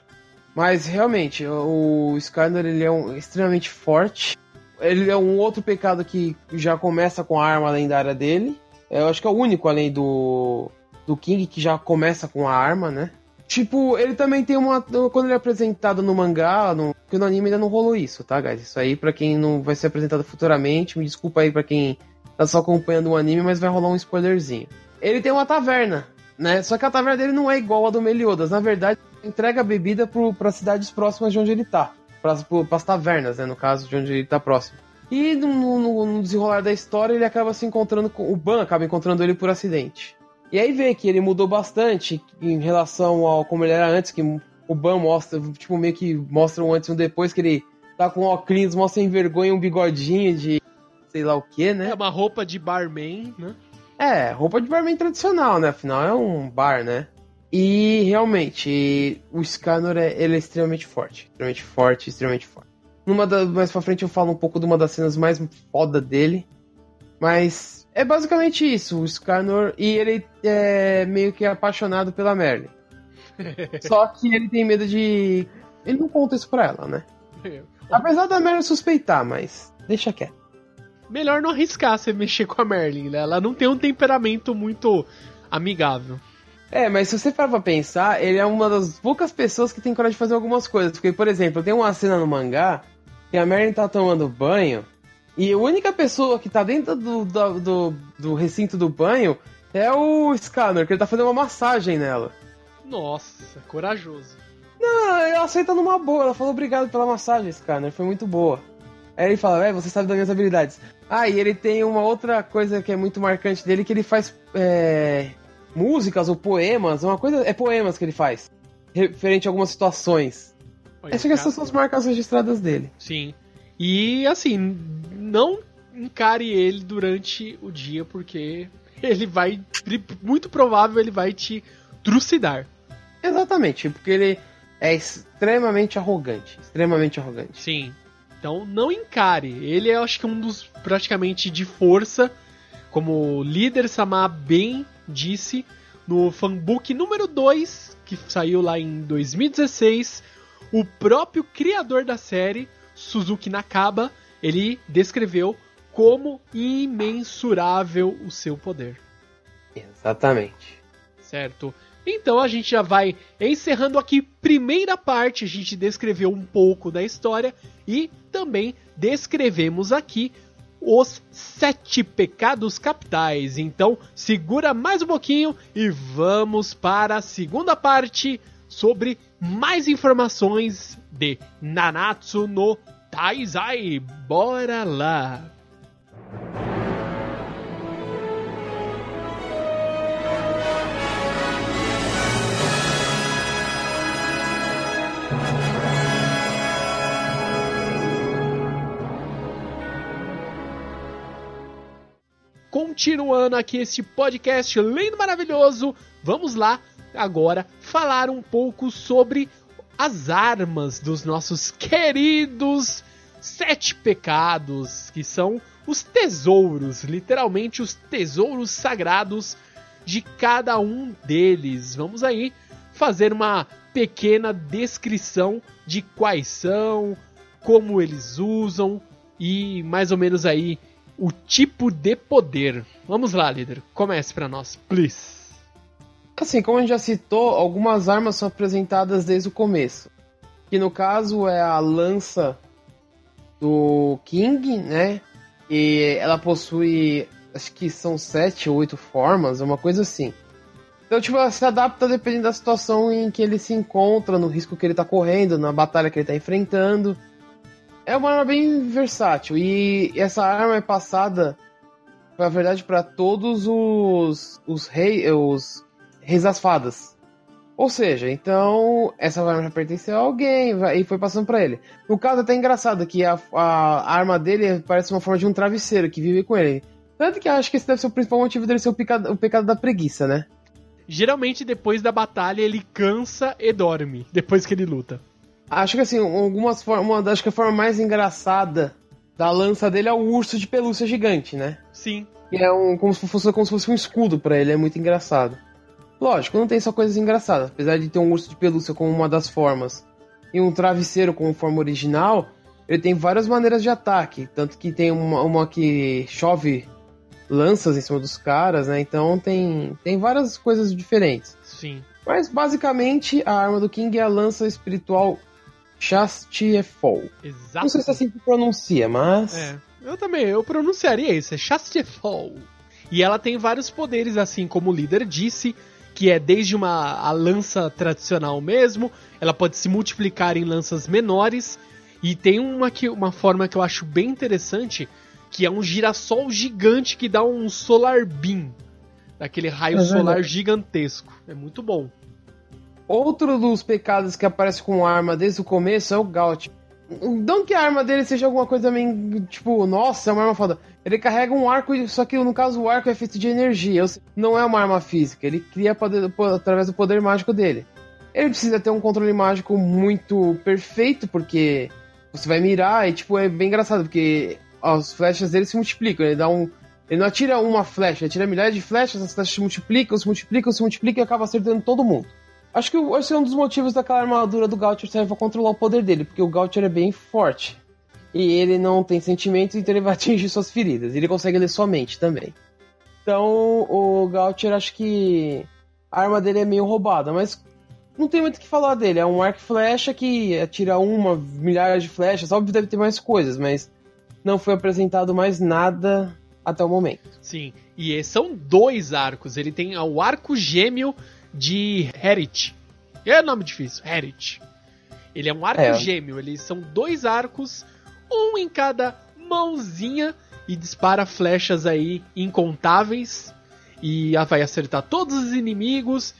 Mas realmente, o Skyler ele é um, extremamente forte. Ele é um outro pecado que já começa com a arma lendária dele. Eu acho que é o único além do do King que já começa com a arma, né? Tipo, ele também tem uma. Quando ele é apresentado no mangá, no, porque no anime ainda não rolou isso, tá, guys? Isso aí, pra quem não vai ser apresentado futuramente, me desculpa aí pra quem tá só acompanhando o anime, mas vai rolar um spoilerzinho. Ele tem uma taverna, né? Só que a taverna dele não é igual a do Meliodas. Na verdade, entrega a bebida para cidades próximas de onde ele tá. Para as tavernas, né? No caso, de onde ele tá próximo. E no, no, no, desenrolar da história, ele acaba se encontrando com. O Ban acaba encontrando ele por acidente. E aí vê que ele mudou bastante em relação ao como ele era antes, que o Ban mostra, tipo, meio que mostra um antes e um depois, que ele tá com óculos, mostra sem vergonha um bigodinho de sei lá o que, né? É uma roupa de barman, né? É, roupa de barman tradicional, né? Afinal é um bar, né? E realmente, o Scanor é, ele é extremamente forte. Extremamente forte, extremamente forte. Numa da, mais pra frente eu falo um pouco de uma das cenas mais foda dele. Mas é basicamente isso, o Scanor. E ele é meio que apaixonado pela Merlin. Só que ele tem medo de. Ele não conta isso pra ela, né? Apesar da Merlin suspeitar, mas deixa quieto melhor não arriscar você mexer com a Merlin, né? Ela não tem um temperamento muito amigável. É, mas se você parar pra pensar, ele é uma das poucas pessoas que tem coragem de fazer algumas coisas. Porque, por exemplo, tem uma cena no mangá que a Merlin tá tomando banho e a única pessoa que tá dentro do, do, do, do recinto do banho é o Scanner, que ele tá fazendo uma massagem nela. Nossa, corajoso. Não, ela aceita numa boa. Ela falou obrigado pela massagem, Scanner, foi muito boa. Aí ele fala, é, você sabe das minhas habilidades. Ah, e ele tem uma outra coisa que é muito marcante dele, que ele faz é, músicas ou poemas, uma coisa. É poemas que ele faz. Referente a algumas situações. Olha, essas são as marcas registradas dele. Sim. E assim, não encare ele durante o dia, porque ele vai. Muito provável ele vai te trucidar. Exatamente, porque ele é extremamente arrogante. Extremamente arrogante. Sim. Então não encare. Ele é, acho que, um dos praticamente de força, como líder Samar bem disse, no fanbook número 2, que saiu lá em 2016, o próprio criador da série, Suzuki Nakaba, ele descreveu como imensurável o seu poder. Exatamente. Certo. Então a gente já vai encerrando aqui primeira parte, a gente descreveu um pouco da história e também descrevemos aqui os sete pecados capitais. Então segura mais um pouquinho e vamos para a segunda parte sobre mais informações de Nanatsu no Taizai. Bora lá! Continuando aqui este podcast lindo, maravilhoso, vamos lá agora falar um pouco sobre as armas dos nossos queridos sete pecados, que são os tesouros, literalmente os tesouros sagrados de cada um deles. Vamos aí fazer uma pequena descrição de quais são, como eles usam e mais ou menos aí o tipo de poder. Vamos lá, líder, comece para nós, please. Assim, como a gente já citou, algumas armas são apresentadas desde o começo. Que no caso é a lança do King, né? E ela possui, acho que são sete ou oito formas, uma coisa assim. Então, tipo, ela se adapta dependendo da situação em que ele se encontra, no risco que ele tá correndo, na batalha que ele tá enfrentando. É uma arma bem versátil e essa arma é passada, na verdade, para todos os os reis, os Reis das Fadas. Ou seja, então essa arma já pertenceu a alguém e foi passando para ele. No caso, é até engraçado que a, a, arma dele parece uma forma de um travesseiro que vive com ele. Tanto que acho que esse deve ser o principal motivo dele ser o pecado, o pecado da preguiça, né? Geralmente, depois da batalha, ele cansa e dorme, depois que ele luta. Acho que assim, algumas formas. Acho que a forma mais engraçada da lança dele é o urso de pelúcia gigante, né? Sim. Que é um, como, se fosse, como se fosse um escudo para ele, é muito engraçado. Lógico, não tem só coisas engraçadas. Apesar de ter um urso de pelúcia como uma das formas e um travesseiro como forma original, ele tem várias maneiras de ataque. Tanto que tem uma, uma que chove lanças em cima dos caras, né? Então tem, tem várias coisas diferentes. Sim. Mas basicamente a arma do King é a lança espiritual Chastiefol. Exato. Não sei se é assim que pronuncia, mas. É. Eu também, eu pronunciaria isso, é Chastiefol. E ela tem vários poderes, assim como o líder disse que é desde uma a lança tradicional mesmo, ela pode se multiplicar em lanças menores e tem uma que uma forma que eu acho bem interessante, que é um girassol gigante que dá um solar beam, daquele raio é solar gigantesco. É muito bom. Outro dos pecados que aparece com arma desde o começo é o Gaut. Não que a arma dele seja alguma coisa meio, tipo, nossa, é uma arma foda. Ele carrega um arco, só que no caso o arco é feito de energia. Não é uma arma física. Ele cria poder, através do poder mágico dele. Ele precisa ter um controle mágico muito perfeito, porque você vai mirar e, tipo, é bem engraçado, porque as flechas dele se multiplicam. Ele dá um. Ele não atira uma flecha, ele atira milhares de flechas, as flechas se multiplicam, se multiplicam, se multiplicam e acaba acertando todo mundo. Acho que esse é um dos motivos daquela armadura do Gautier serve para controlar o poder dele, porque o Gautier é bem forte. E ele não tem sentimentos, então ele vai atingir suas feridas. Ele consegue ler sua mente também. Então o Gautier acho que a arma dele é meio roubada, mas não tem muito o que falar dele. É um arco flecha que atira uma, milhares de flechas. Óbvio deve ter mais coisas, mas não foi apresentado mais nada até o momento. Sim, e são dois arcos. Ele tem o arco gêmeo de Herit. É nome difícil, Herit. Ele é um arco é. gêmeo, eles são dois arcos, um em cada mãozinha e dispara flechas aí incontáveis e vai acertar todos os inimigos.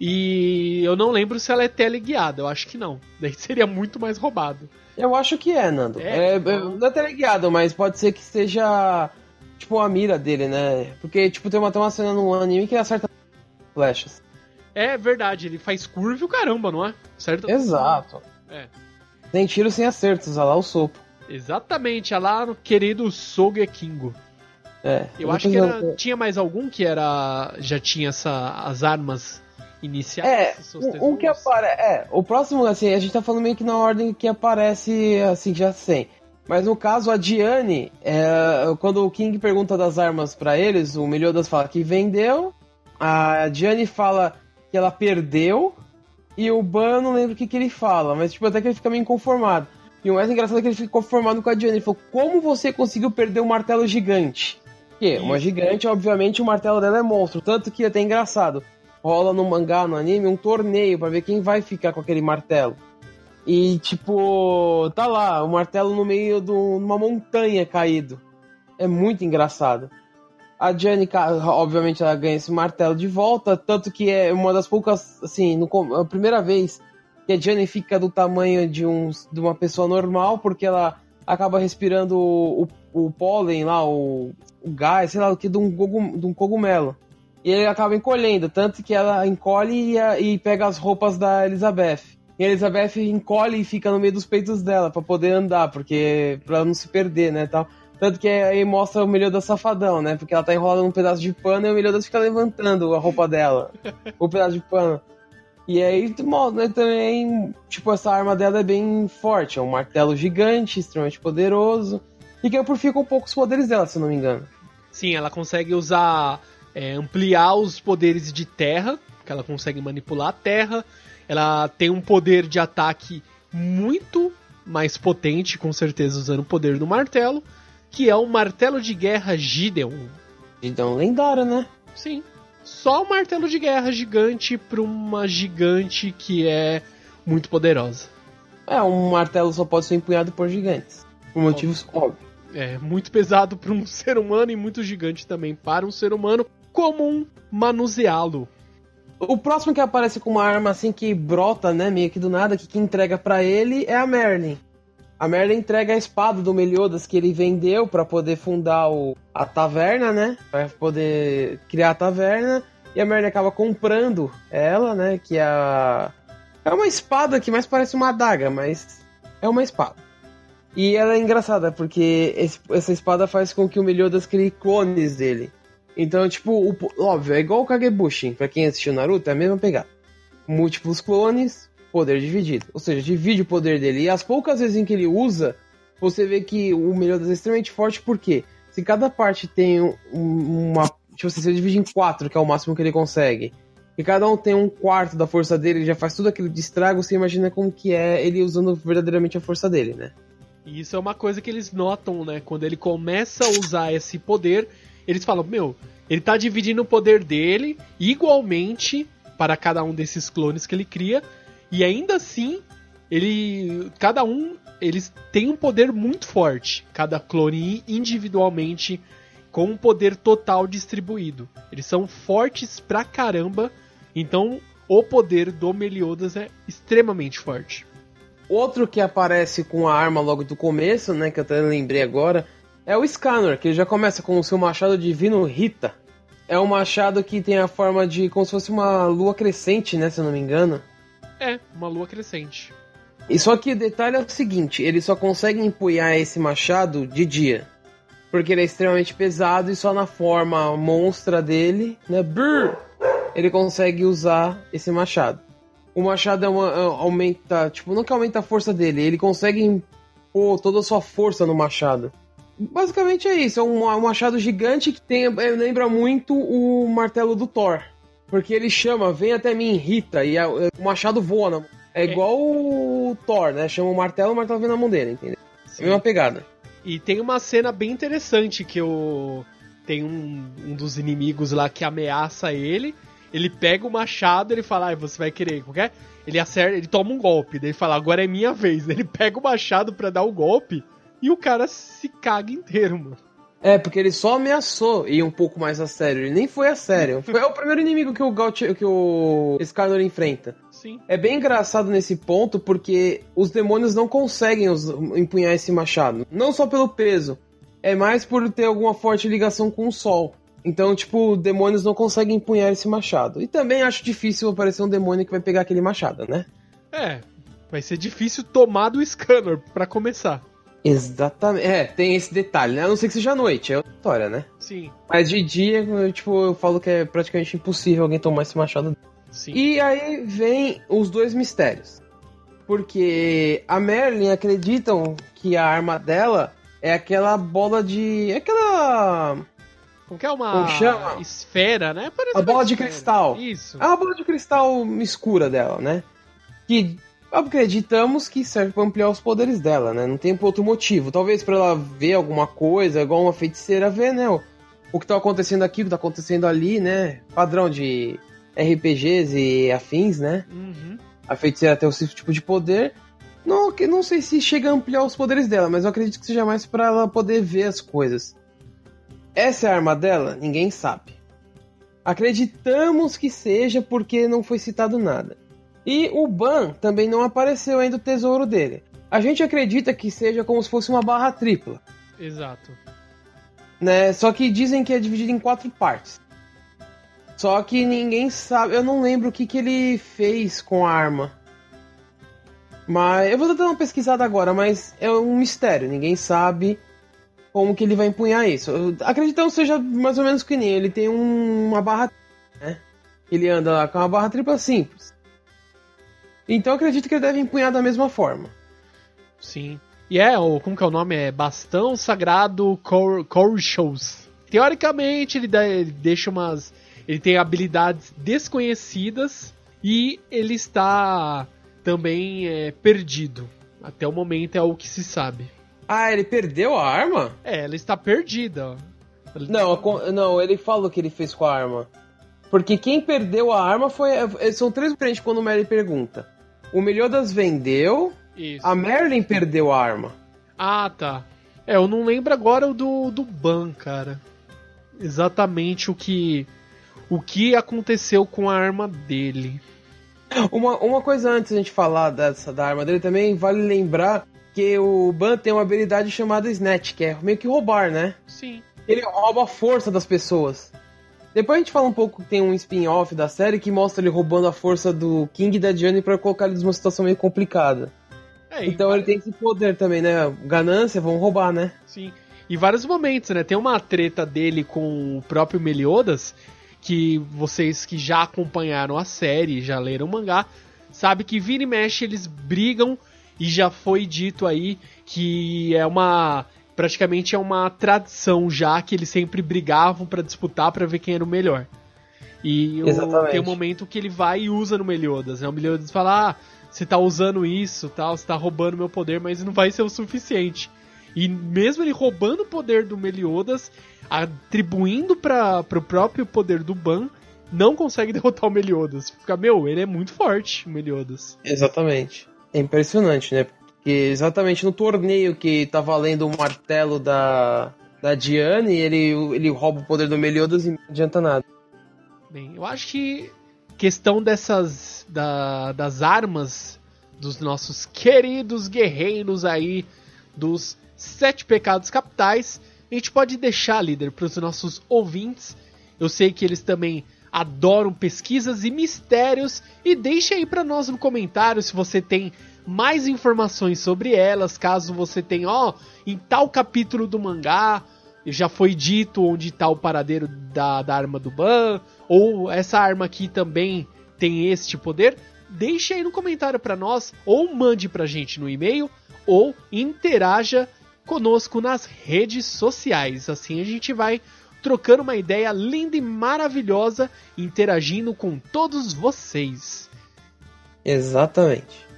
E eu não lembro se ela é teleguiada, eu acho que não. Daí seria muito mais roubado. Eu acho que é, Nando. É, é, então... Não é teleguiado, mas pode ser que seja tipo a mira dele, né? Porque tipo tem uma, tem uma cena no anime que acerta flechas. É verdade, ele faz curva e o caramba, não é? Certo? Exato. É. Tem tiro sem acertos, olha lá o sopro. Exatamente, olha lá no querido Sogekingo. É. Eu acho que era, tinha mais algum que era. Já tinha essa, as armas iniciais? É, o, o que aparece. É, o próximo, assim, a gente tá falando meio que na ordem que aparece, assim, já sem. Mas no caso, a Diane, é, quando o King pergunta das armas para eles, o Meliodas fala que vendeu, a Diane fala que ela perdeu, e o Ban não lembro o que, que ele fala, mas tipo, até que ele fica meio inconformado. E o mais engraçado é que ele fica conformado com a Diane. Ele falou: Como você conseguiu perder o um martelo gigante? Porque uma gigante, obviamente, o martelo dela é monstro. Tanto que é até engraçado. Rola no mangá, no anime, um torneio para ver quem vai ficar com aquele martelo. E, tipo, tá lá, o martelo no meio de uma montanha caído. É muito engraçado. A Janica, obviamente, ela ganha esse martelo de volta, tanto que é uma das poucas, assim, no, a primeira vez que a Jenny fica do tamanho de, um, de uma pessoa normal, porque ela acaba respirando o, o, o pólen lá, o, o, gás, sei lá o que, de um, de um cogumelo. E ele acaba encolhendo, tanto que ela encolhe e, e pega as roupas da Elizabeth. E a Elizabeth encolhe e fica no meio dos peitos dela para poder andar, porque para não se perder, né, tal. Tanto que aí mostra o Meliodas safadão, né? Porque ela tá enrolada num pedaço de pano e o Meliodas fica levantando a roupa dela. o pedaço de pano. E aí mostra né, também, tipo, essa arma dela é bem forte. É um martelo gigante, extremamente poderoso. E que amplifica um pouco os poderes dela, se eu não me engano. Sim, ela consegue usar. É, ampliar os poderes de terra, que ela consegue manipular a terra ela tem um poder de ataque muito mais potente, com certeza usando o poder do martelo, que é o martelo de guerra Gideon. Gideon lendário, né? Sim. Só o martelo de guerra gigante para uma gigante que é muito poderosa. É, um martelo só pode ser empunhado por gigantes. Por motivos óbvios. É, muito pesado para um ser humano e muito gigante também para um ser humano comum manuseá-lo. O próximo que aparece com uma arma assim que brota, né, meio que do nada, que, que entrega para ele é a Merlin. A Merlin entrega a espada do Meliodas que ele vendeu para poder fundar o, a taverna, né? Para poder criar a taverna. E a Merlin acaba comprando ela, né? Que é a... É uma espada que mais parece uma adaga, mas é uma espada. E ela é engraçada, porque esse, essa espada faz com que o Meliodas crie clones dele. Então, tipo, o, óbvio, é igual o Kagebushin. Pra quem assistiu Naruto, é a mesma pegada. Múltiplos clones, poder dividido. Ou seja, divide o poder dele. E as poucas vezes em que ele usa, você vê que o Meliodas é extremamente forte, porque se cada parte tem uma. Tipo assim, você divide em quatro, que é o máximo que ele consegue. E cada um tem um quarto da força dele, ele já faz tudo aquilo de estrago, você imagina como que é ele usando verdadeiramente a força dele, né? E isso é uma coisa que eles notam, né? Quando ele começa a usar esse poder, eles falam, meu, ele tá dividindo o poder dele igualmente para cada um desses clones que ele cria, e ainda assim, ele. Cada um. Eles têm um poder muito forte. Cada clone individualmente com um poder total distribuído. Eles são fortes pra caramba. Então, o poder do Meliodas é extremamente forte. Outro que aparece com a arma logo do começo, né, que eu até lembrei agora, é o Scanner, que já começa com o seu machado divino Rita. É um machado que tem a forma de como se fosse uma lua crescente, né, se eu não me engano. É, uma lua crescente. E só que o detalhe é o seguinte, ele só consegue empunhar esse machado de dia. Porque ele é extremamente pesado e só na forma monstra dele, né, brrr, ele consegue usar esse machado. O machado é uma, é, aumenta, tipo, não que aumenta a força dele, ele consegue impor toda a sua força no machado. Basicamente é isso, é um, um machado gigante que tem, é, lembra muito o martelo do Thor. Porque ele chama, vem até mim, Rita, e a, é, o machado voa. Na, é, é igual o Thor, né? Chama o martelo, o martelo vem na mão dele, entendeu? Sim. É uma pegada. E tem uma cena bem interessante que o. Tem um, um dos inimigos lá que ameaça ele. Ele pega o machado, ele fala, ah, você vai querer, qualquer. Ele acerta, ele toma um golpe, daí ele fala, agora é minha vez. Ele pega o machado para dar o golpe e o cara se caga inteiro, mano. É, porque ele só ameaçou ir um pouco mais a sério. Ele nem foi a sério. Foi o primeiro inimigo que o Gaut que o Skarnor enfrenta. Sim. É bem engraçado nesse ponto porque os demônios não conseguem os, empunhar esse machado. Não só pelo peso, é mais por ter alguma forte ligação com o sol. Então, tipo, demônios não conseguem empunhar esse machado. E também acho difícil aparecer um demônio que vai pegar aquele machado, né? É, vai ser difícil tomar do Scanner para começar. Exatamente. É, tem esse detalhe, né? A não ser que seja à noite, é outra história, né? Sim, Mas de dia, eu, tipo, eu falo que é praticamente impossível alguém tomar esse machado. sim. E aí vem os dois mistérios. Porque a Merlin acreditam que a arma dela é aquela bola de. é aquela. Como que é uma Como chama? esfera, né? Parece A uma bola de esfera. cristal. Isso. É uma bola de cristal escura dela, né? Que acreditamos que serve pra ampliar os poderes dela, né? Não tem outro motivo. Talvez pra ela ver alguma coisa, igual uma feiticeira vê, né? O, o que tá acontecendo aqui, o que tá acontecendo ali, né? Padrão de RPGs e afins, né? Uhum. A feiticeira tem esse tipo de poder. Não, que não sei se chega a ampliar os poderes dela, mas eu acredito que seja mais pra ela poder ver as coisas. Essa é a arma dela? Ninguém sabe. Acreditamos que seja porque não foi citado nada. E o Ban também não apareceu ainda o tesouro dele. A gente acredita que seja como se fosse uma barra tripla, Exato. né? Só que dizem que é dividido em quatro partes. Só que ninguém sabe, eu não lembro o que, que ele fez com a arma. Mas eu vou dar uma pesquisada agora, mas é um mistério, ninguém sabe como que ele vai empunhar isso. Eu- Acreditamos que seja mais ou menos que nem ele tem um- uma barra, né? Ele anda lá com uma barra tripla simples. Então eu acredito que ele deve empunhar da mesma forma. Sim. E é, o, como que é o nome? É Bastão Sagrado Cor Shows. Teoricamente, ele, dá- ele deixa umas. Ele tem habilidades desconhecidas e ele está também é, perdido. Até o momento é o que se sabe. Ah, ele perdeu a arma? É, ela está perdida. ó. Ela- Não, não, ele fala o que ele fez com a arma. Porque quem perdeu a arma foi. é, São três diferentes quando o Merlin pergunta. O Meliodas vendeu, Isso. a Merlin perdeu a arma. Ah, tá. É, eu não lembro agora o do, do Ban, cara. Exatamente o que. O que aconteceu com a arma dele. Uma, uma coisa antes de a gente falar dessa, da arma dele também, vale lembrar que o Ban tem uma habilidade chamada Snatch, que é meio que roubar, né? Sim. Ele rouba a força das pessoas. Depois a gente fala um pouco que tem um spin-off da série que mostra ele roubando a força do King e da Diane pra colocar eles numa situação meio complicada. É, Então ele tem esse poder também, né? Ganância, vão roubar, né? Sim. E vários momentos, né? Tem uma treta dele com o próprio Meliodas, que vocês que já acompanharam a série, já leram o mangá, sabe que vira e mexe eles brigam e já foi dito aí que é uma praticamente é uma tradição já que eles sempre brigavam pra disputar pra ver quem era o melhor. E o- tem um momento que ele vai e usa no Meliodas, né? O Meliodas fala: "Ah, você tá usando isso, tal, você tá roubando meu poder, mas não vai ser o suficiente". E mesmo ele roubando o poder do Meliodas, atribuindo para pro próprio poder do Ban, não consegue derrotar o Meliodas. Fica, meu, ele é muito forte, o Meliodas. Exatamente. É impressionante, né? Porque exatamente no torneio que tá valendo o martelo da, da Diane, ele, ele rouba o poder do Meliodas e não adianta nada. Bem, eu acho que questão dessas da- das armas dos nossos queridos guerreiros aí dos sete pecados capitais, a gente pode deixar, líder, para os nossos ouvintes. Eu sei que eles também adoram pesquisas e mistérios e deixe aí para nós no comentário se você tem mais informações sobre elas, caso você tenha, ó, em tal capítulo do mangá já foi dito onde está o paradeiro da, da arma do Ban, ou essa arma aqui também tem este poder, deixe aí no comentário para nós, ou mande pra gente no e-mail, ou interaja conosco nas redes sociais. Assim a gente vai trocando uma ideia linda e maravilhosa, interagindo com todos vocês. Exatamente.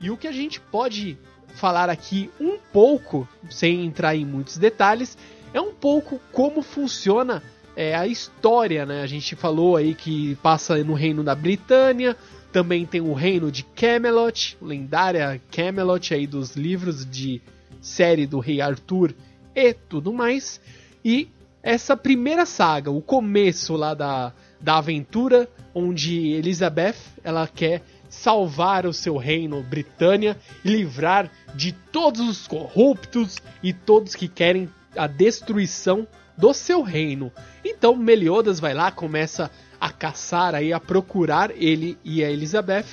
E o que a gente pode falar aqui um pouco, sem entrar em muitos detalhes, é um pouco como funciona é, a história, né? A gente falou aí que passa no reino da Britânia, também tem o reino de Camelot, lendária Camelot aí dos livros de série do Rei Arthur e tudo mais. E essa primeira saga, o começo lá da, da aventura, onde Elizabeth ela quer salvar o seu reino Britânia e livrar de todos os corruptos e todos que querem a destruição do seu reino. Então Meliodas vai lá, começa a caçar aí, a procurar ele e a Elizabeth,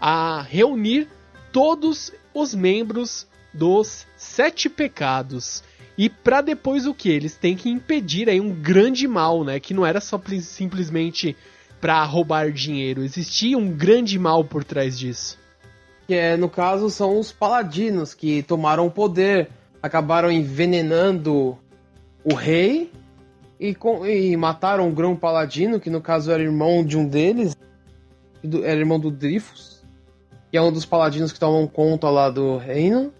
a reunir todos os membros dos sete pecados. E para depois o que? Eles têm que impedir aí um grande mal, né? Que não era só simplesmente para roubar dinheiro, existia um grande mal por trás disso. Que é, no caso, são os paladinos que tomaram o poder, acabaram envenenando o rei e, com, e mataram o grão paladino, que no caso era irmão de um deles, era irmão do Drifus, que é um dos paladinos que tomam conta lá do reino.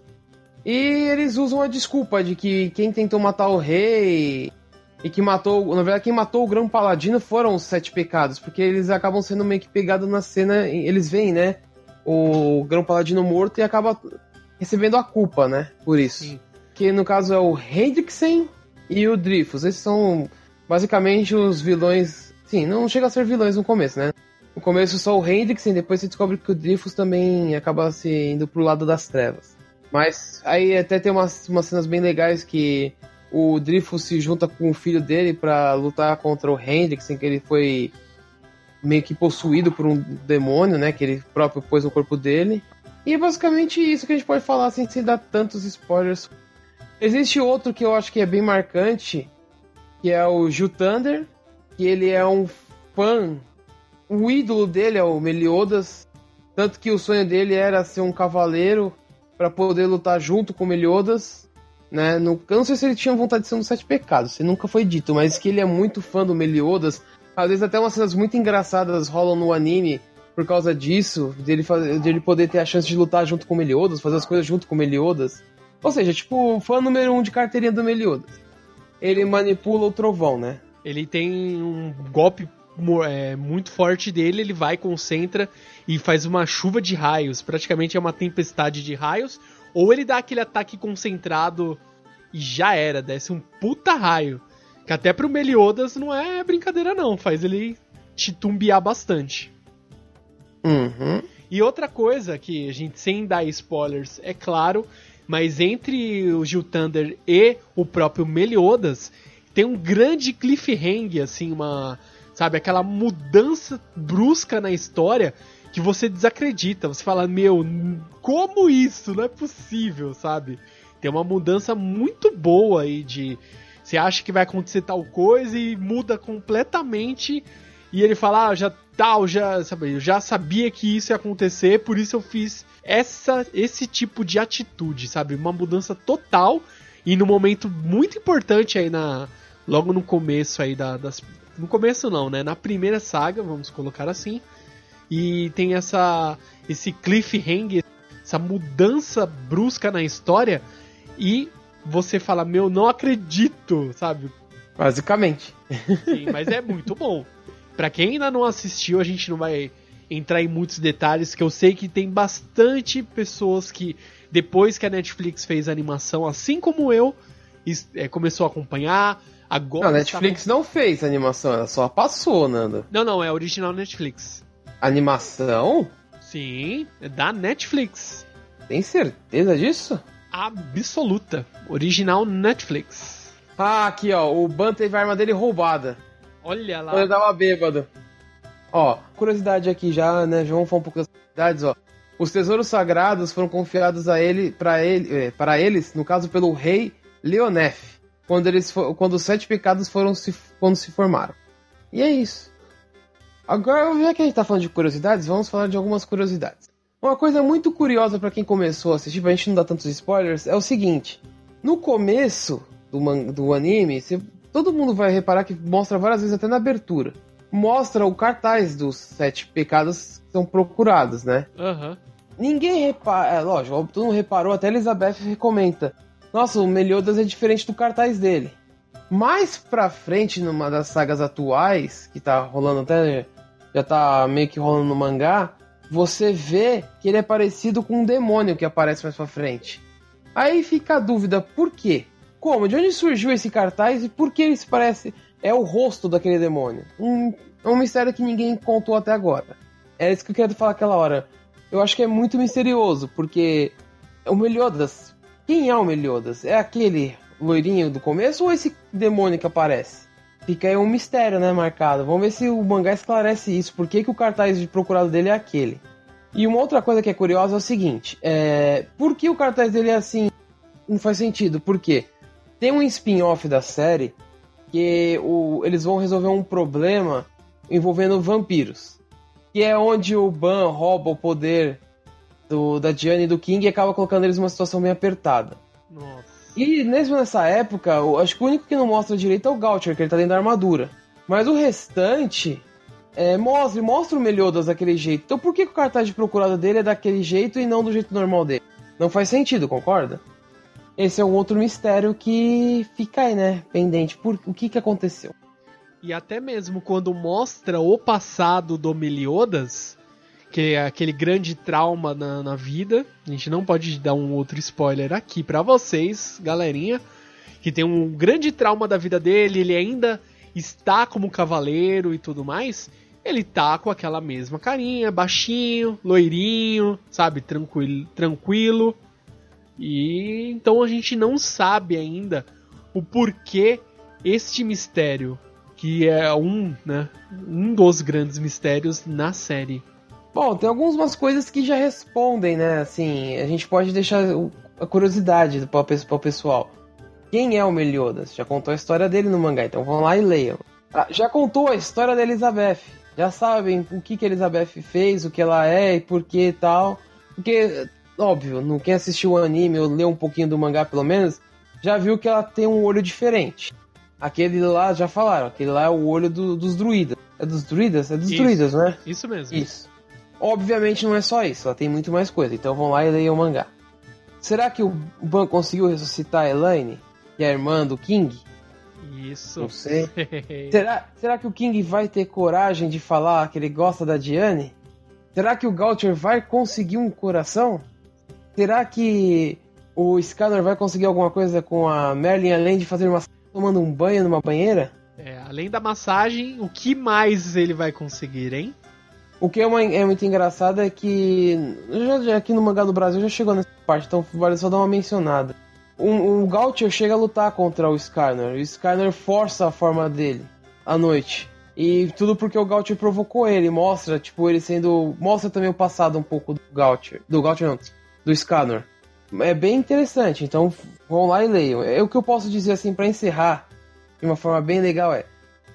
E eles usam a desculpa de que quem tentou matar o rei e que matou, na verdade, quem matou o grão paladino foram os sete pecados, porque eles acabam sendo meio que pegados na cena, eles veem, né, o grão paladino morto e acaba recebendo a culpa, né, por isso. Sim. Que no caso é o Hendricksen e o Drifus. Esses são basicamente os vilões. Sim, não chega a ser vilões no começo, né? No começo só o Hendrickson, depois você descobre que o Drifus também acaba se indo pro lado das trevas. Mas aí até tem umas, umas cenas bem legais que o Drifus se junta com o filho dele para lutar contra o Hendrickson, que ele foi meio que possuído por um demônio, né? Que ele próprio pôs no corpo dele. E é basicamente isso que a gente pode falar sem, dar tantos spoilers. Existe outro que eu acho que é bem marcante, que é o Ju Thunder, que ele é um fã o ídolo dele é o Meliodas, tanto que o sonho dele era ser um cavaleiro para poder lutar junto com Meliodas, né? No, eu não sei se ele tinha vontade de ser um dos sete pecados, isso nunca foi dito, mas que ele é muito fã do Meliodas. Às vezes até umas cenas muito engraçadas rolam no anime por causa disso, dele, fazer, dele poder ter a chance de lutar junto com Meliodas, fazer as coisas junto com Meliodas. Ou seja, tipo, fã número um de carteirinha do Meliodas. Ele manipula o trovão, né? Ele tem um golpe é, muito forte dele, ele vai, concentra e faz uma chuva de raios. Praticamente é uma tempestade de raios. Ou ele dá aquele ataque concentrado e já era, desce um puta raio. Que até pro Meliodas não é brincadeira não, faz ele titumbiar bastante. Uhum. E outra coisa que a gente, sem dar spoilers, é claro, mas entre o Gil Thunder e o próprio Meliodas, tem um grande cliffhanger, assim, uma sabe? Aquela mudança brusca na história que você desacredita. Você fala, meu, como isso? Não é possível, sabe? Tem uma mudança muito boa aí de. Você acha que vai acontecer tal coisa e muda completamente. E ele fala, ah, já tal, já, sabe, eu já sabia que isso ia acontecer, por isso eu fiz essa, esse tipo de atitude, sabe? Uma mudança total e no momento muito importante aí na logo no começo aí da, das, no começo não, né? Na primeira saga, vamos colocar assim. E tem essa esse cliffhanger, essa mudança brusca na história e você fala, meu, não acredito, sabe? Basicamente. Sim, mas é muito bom. Para quem ainda não assistiu, a gente não vai entrar em muitos detalhes, que eu sei que tem bastante pessoas que depois que a Netflix fez a animação, assim como eu, é, começou a acompanhar, Agora. a Netflix tá... não fez animação, ela só passou, Nando. Não, não, é original Netflix. Animação? Sim, é da Netflix. Tem certeza disso? Absoluta. Original Netflix. Ah, aqui ó, o Ban teve a arma dele roubada. Olha lá. Quando ele tava bêbado. Ó, curiosidade aqui já, né? Vamos falar um pouco das curiosidades, ó. Os tesouros sagrados foram confiados a ele, para ele, eh, para eles, no caso pelo rei Leonef quando eles quando os sete pecados foram se, quando se formaram. E é isso. Agora, já que a gente tá falando de curiosidades, vamos falar de algumas curiosidades. Uma coisa muito curiosa para quem começou a assistir, pra gente não dar tantos spoilers, é o seguinte: no começo do, do anime, você, todo mundo vai reparar que mostra várias vezes até na abertura. Mostra o cartaz dos sete pecados que são procurados, né? Uhum. Ninguém repara, é, lógico, todo mundo reparou, até Elizabeth comenta nossa, o Meliodas é diferente do cartaz dele. Mais pra frente, numa das sagas atuais, que tá rolando até. Já tá meio que rolando no mangá, você vê que ele é parecido com um demônio que aparece mais pra frente. Aí fica a dúvida, por quê? Como? De onde surgiu esse cartaz e por que ele se parece. É o rosto daquele demônio? Um, é um mistério que ninguém contou até agora. É isso que eu quero falar aquela hora. Eu acho que é muito misterioso, porque o Meliodas, quem é o Meliodas? É aquele loirinho do começo ou esse demônio que aparece? Fica aí um mistério, né, marcado. Vamos ver se o mangá esclarece isso. Por que, que o cartaz de procurado dele é aquele? E uma outra coisa que é curiosa é o seguinte: é... por que o cartaz dele é assim? Não faz sentido. Por quê? Tem um spin-off da série que o... eles vão resolver um problema envolvendo vampiros. Que é onde o Ban rouba o poder do, da Diane e do King e acaba colocando eles numa situação bem apertada. Nossa. E mesmo nessa época, acho que o único que não mostra direito é o Goucher, que ele tá dentro da armadura. Mas o restante é, mostra, mostra o Meliodas daquele jeito. Então por que, o cartaz de procurado dele é daquele jeito e não do jeito normal dele? Não faz sentido, concorda? Esse é um outro mistério que fica aí, né? Pendente. Por o que, que aconteceu? E até mesmo quando mostra o passado do Meliodas, que é aquele grande trauma na, na vida. A gente não pode dar um outro spoiler aqui para vocês, galerinha. Que tem um grande trauma da vida dele, ele ainda está como cavaleiro e tudo mais. Ele tá com aquela mesma carinha, baixinho, loirinho, sabe, tranquilo, tranquilo. E então a gente não sabe ainda o porquê este mistério, que é um, né, um dos grandes mistérios na série. Bom, tem algumas coisas que já respondem, né? Assim, a gente pode deixar a curiosidade para o pessoal. Quem é o Meliodas? Já contou a história dele no mangá, então vão lá e leiam. Ah, já contou a história da Elizabeth. Já sabem o que, que a Elizabeth fez, o que ela é e por que e tal. Porque, óbvio, no quem assistiu o anime ou leu um pouquinho do mangá pelo menos, já viu que ela tem um olho diferente. Aquele lá, já falaram, aquele lá é o olho do, dos druidas. É dos druidas? É dos Isso. druidas, né? Isso mesmo. Isso. Obviamente não é só isso, ela tem muito mais coisa, então vão lá e leiam o mangá. Será que o Ban conseguiu ressuscitar a Elaine, que é a irmã do King? Isso. Não sei. será, será que o King vai ter coragem de falar que ele gosta da Diane? Será que o Gautier vai conseguir um coração? Será que o Scanner vai conseguir alguma coisa com a Merlin além de fazer uma tomando um banho numa banheira? É, além da massagem, o que mais ele vai conseguir, hein? O que é, uma, é muito engraçado é que já, já aqui no mangá do Brasil já chegou nessa parte, então vale só dar uma mencionada. O, o Gautier chega a lutar contra o Skarner, o Skarner força a forma dele à noite. E tudo porque o Gautier provocou ele, mostra, tipo, ele sendo. Mostra também o passado um pouco do Gautier. Do Gautier não, do Skarner. É bem interessante, então vão lá e leiam. É o que eu posso dizer assim para encerrar de uma forma bem legal é: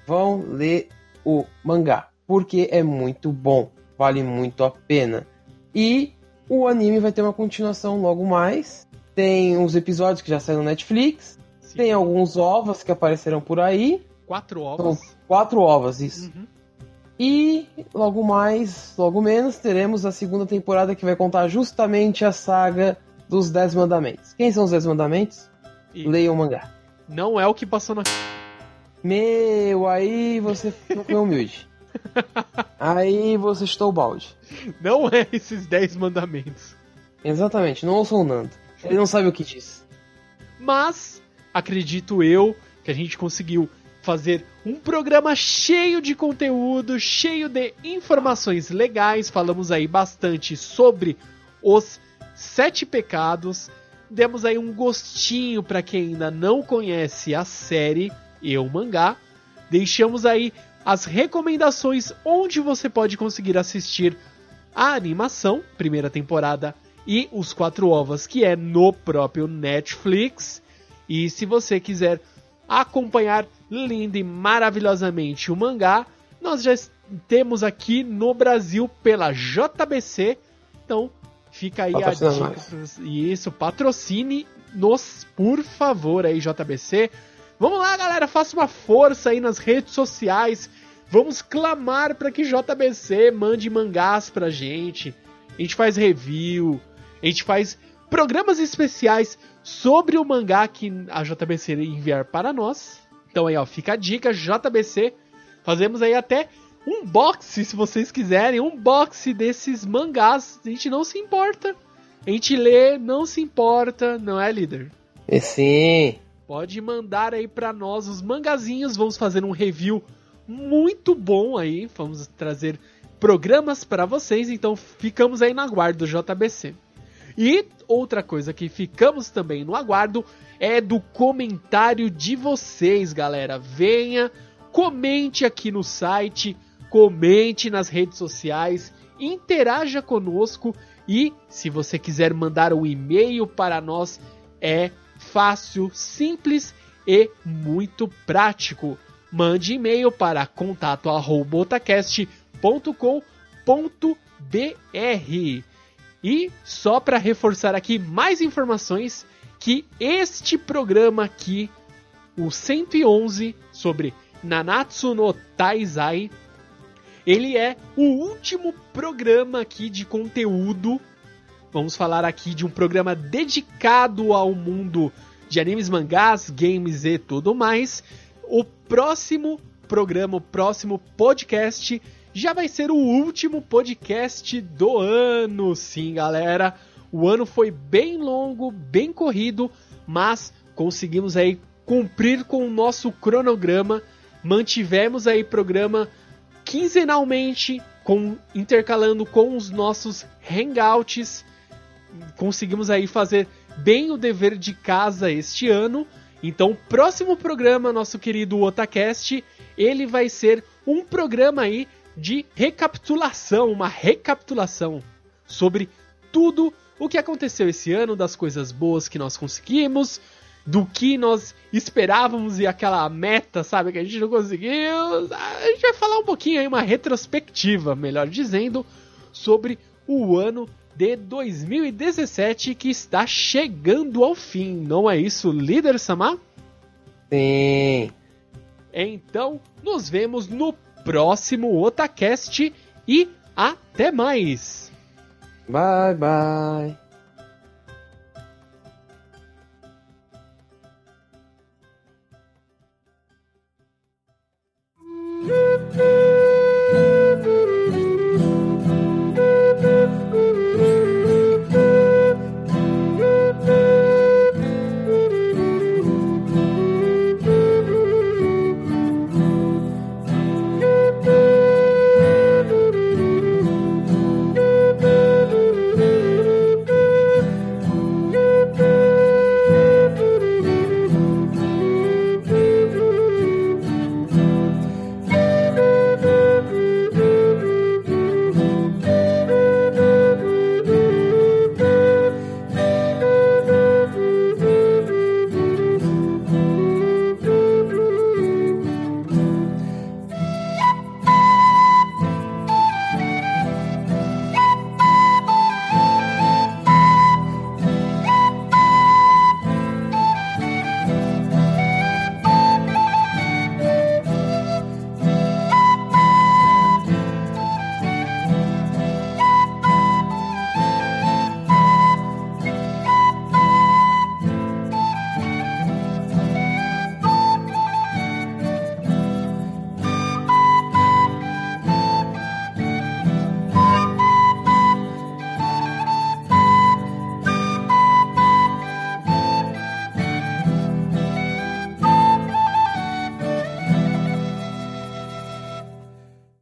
vão ler o mangá porque é muito bom, vale muito a pena. E o anime vai ter uma continuação logo mais. Tem uns episódios que já saíram no Netflix. Sim. Tem alguns ovos que aparecerão por aí. Quatro São ovos. quatro ovos, isso. Uhum. E logo mais, logo menos, teremos a segunda temporada que vai contar justamente a saga dos Dez Mandamentos. Quem são os Dez Mandamentos? E Leiam o mangá. não é o que passou na. Meu, aí você não foi humilde. Aí você estou o balde. Não é esses 10 mandamentos. Exatamente, não ouçam o Nando. Ele não sabe o que diz. Mas acredito eu que a gente conseguiu fazer um programa cheio de conteúdo, cheio de informações legais. Falamos aí bastante sobre os sete pecados. Demos aí um gostinho para quem ainda não conhece a série e o mangá. Deixamos aí as recomendações onde você pode conseguir assistir a animação, primeira temporada e os quatro ovos, que é no próprio Netflix. E se você quiser acompanhar lindo e maravilhosamente o mangá, nós já temos aqui no Brasil pela JBC. Então fica aí a Patrocina dica. Isso, patrocine nos, por favor, aí, JBC. Vamos lá, galera, faça uma força aí nas redes sociais. Vamos clamar para que JBC mande mangás pra gente. A gente faz review, a gente faz programas especiais sobre o mangá que a JBC enviar para nós. Então aí, ó, fica a dica, JBC. Fazemos aí até um box, se vocês quiserem, um box desses mangás. A gente não se importa. A gente lê, não se importa, não é, líder? E sim. Pode mandar aí pra nós os mangazinhos. Vamos fazer um review muito bom aí. Vamos trazer programas para vocês. Então ficamos aí no aguardo do JBC. E outra coisa que ficamos também no aguardo é do comentário de vocês, galera. Venha, comente aqui no site, comente nas redes sociais interaja conosco e se você quiser mandar um e-mail para nós é fácil, simples e muito prático. Mande e-mail para contato@otacast.com.br. E só para reforçar aqui mais informações que este programa aqui, o 111 sobre Nanatsu no Taizai, ele é o último programa aqui de conteúdo. Vamos falar aqui de um programa dedicado ao mundo de animes, mangás, games e tudo mais. O próximo programa, o próximo podcast já vai ser o último podcast do ano. Sim, galera. O ano foi bem longo, bem corrido, mas conseguimos aí cumprir com o nosso cronograma. Mantivemos aí programa quinzenalmente, com, intercalando com os nossos hangouts. Conseguimos aí fazer bem o dever de casa este ano. Então, o próximo programa, nosso querido Otacast, ele vai ser um programa aí de recapitulação, uma recapitulação sobre tudo o que aconteceu esse ano, das coisas boas que nós conseguimos, do que nós esperávamos e aquela meta, sabe, que a gente não conseguiu. A gente vai falar um pouquinho aí, uma retrospectiva, melhor dizendo, sobre o ano de 2017 que está chegando ao fim, não é isso, líder Samar? Sim. Então, nos vemos no próximo Otacast e até mais. Bye bye.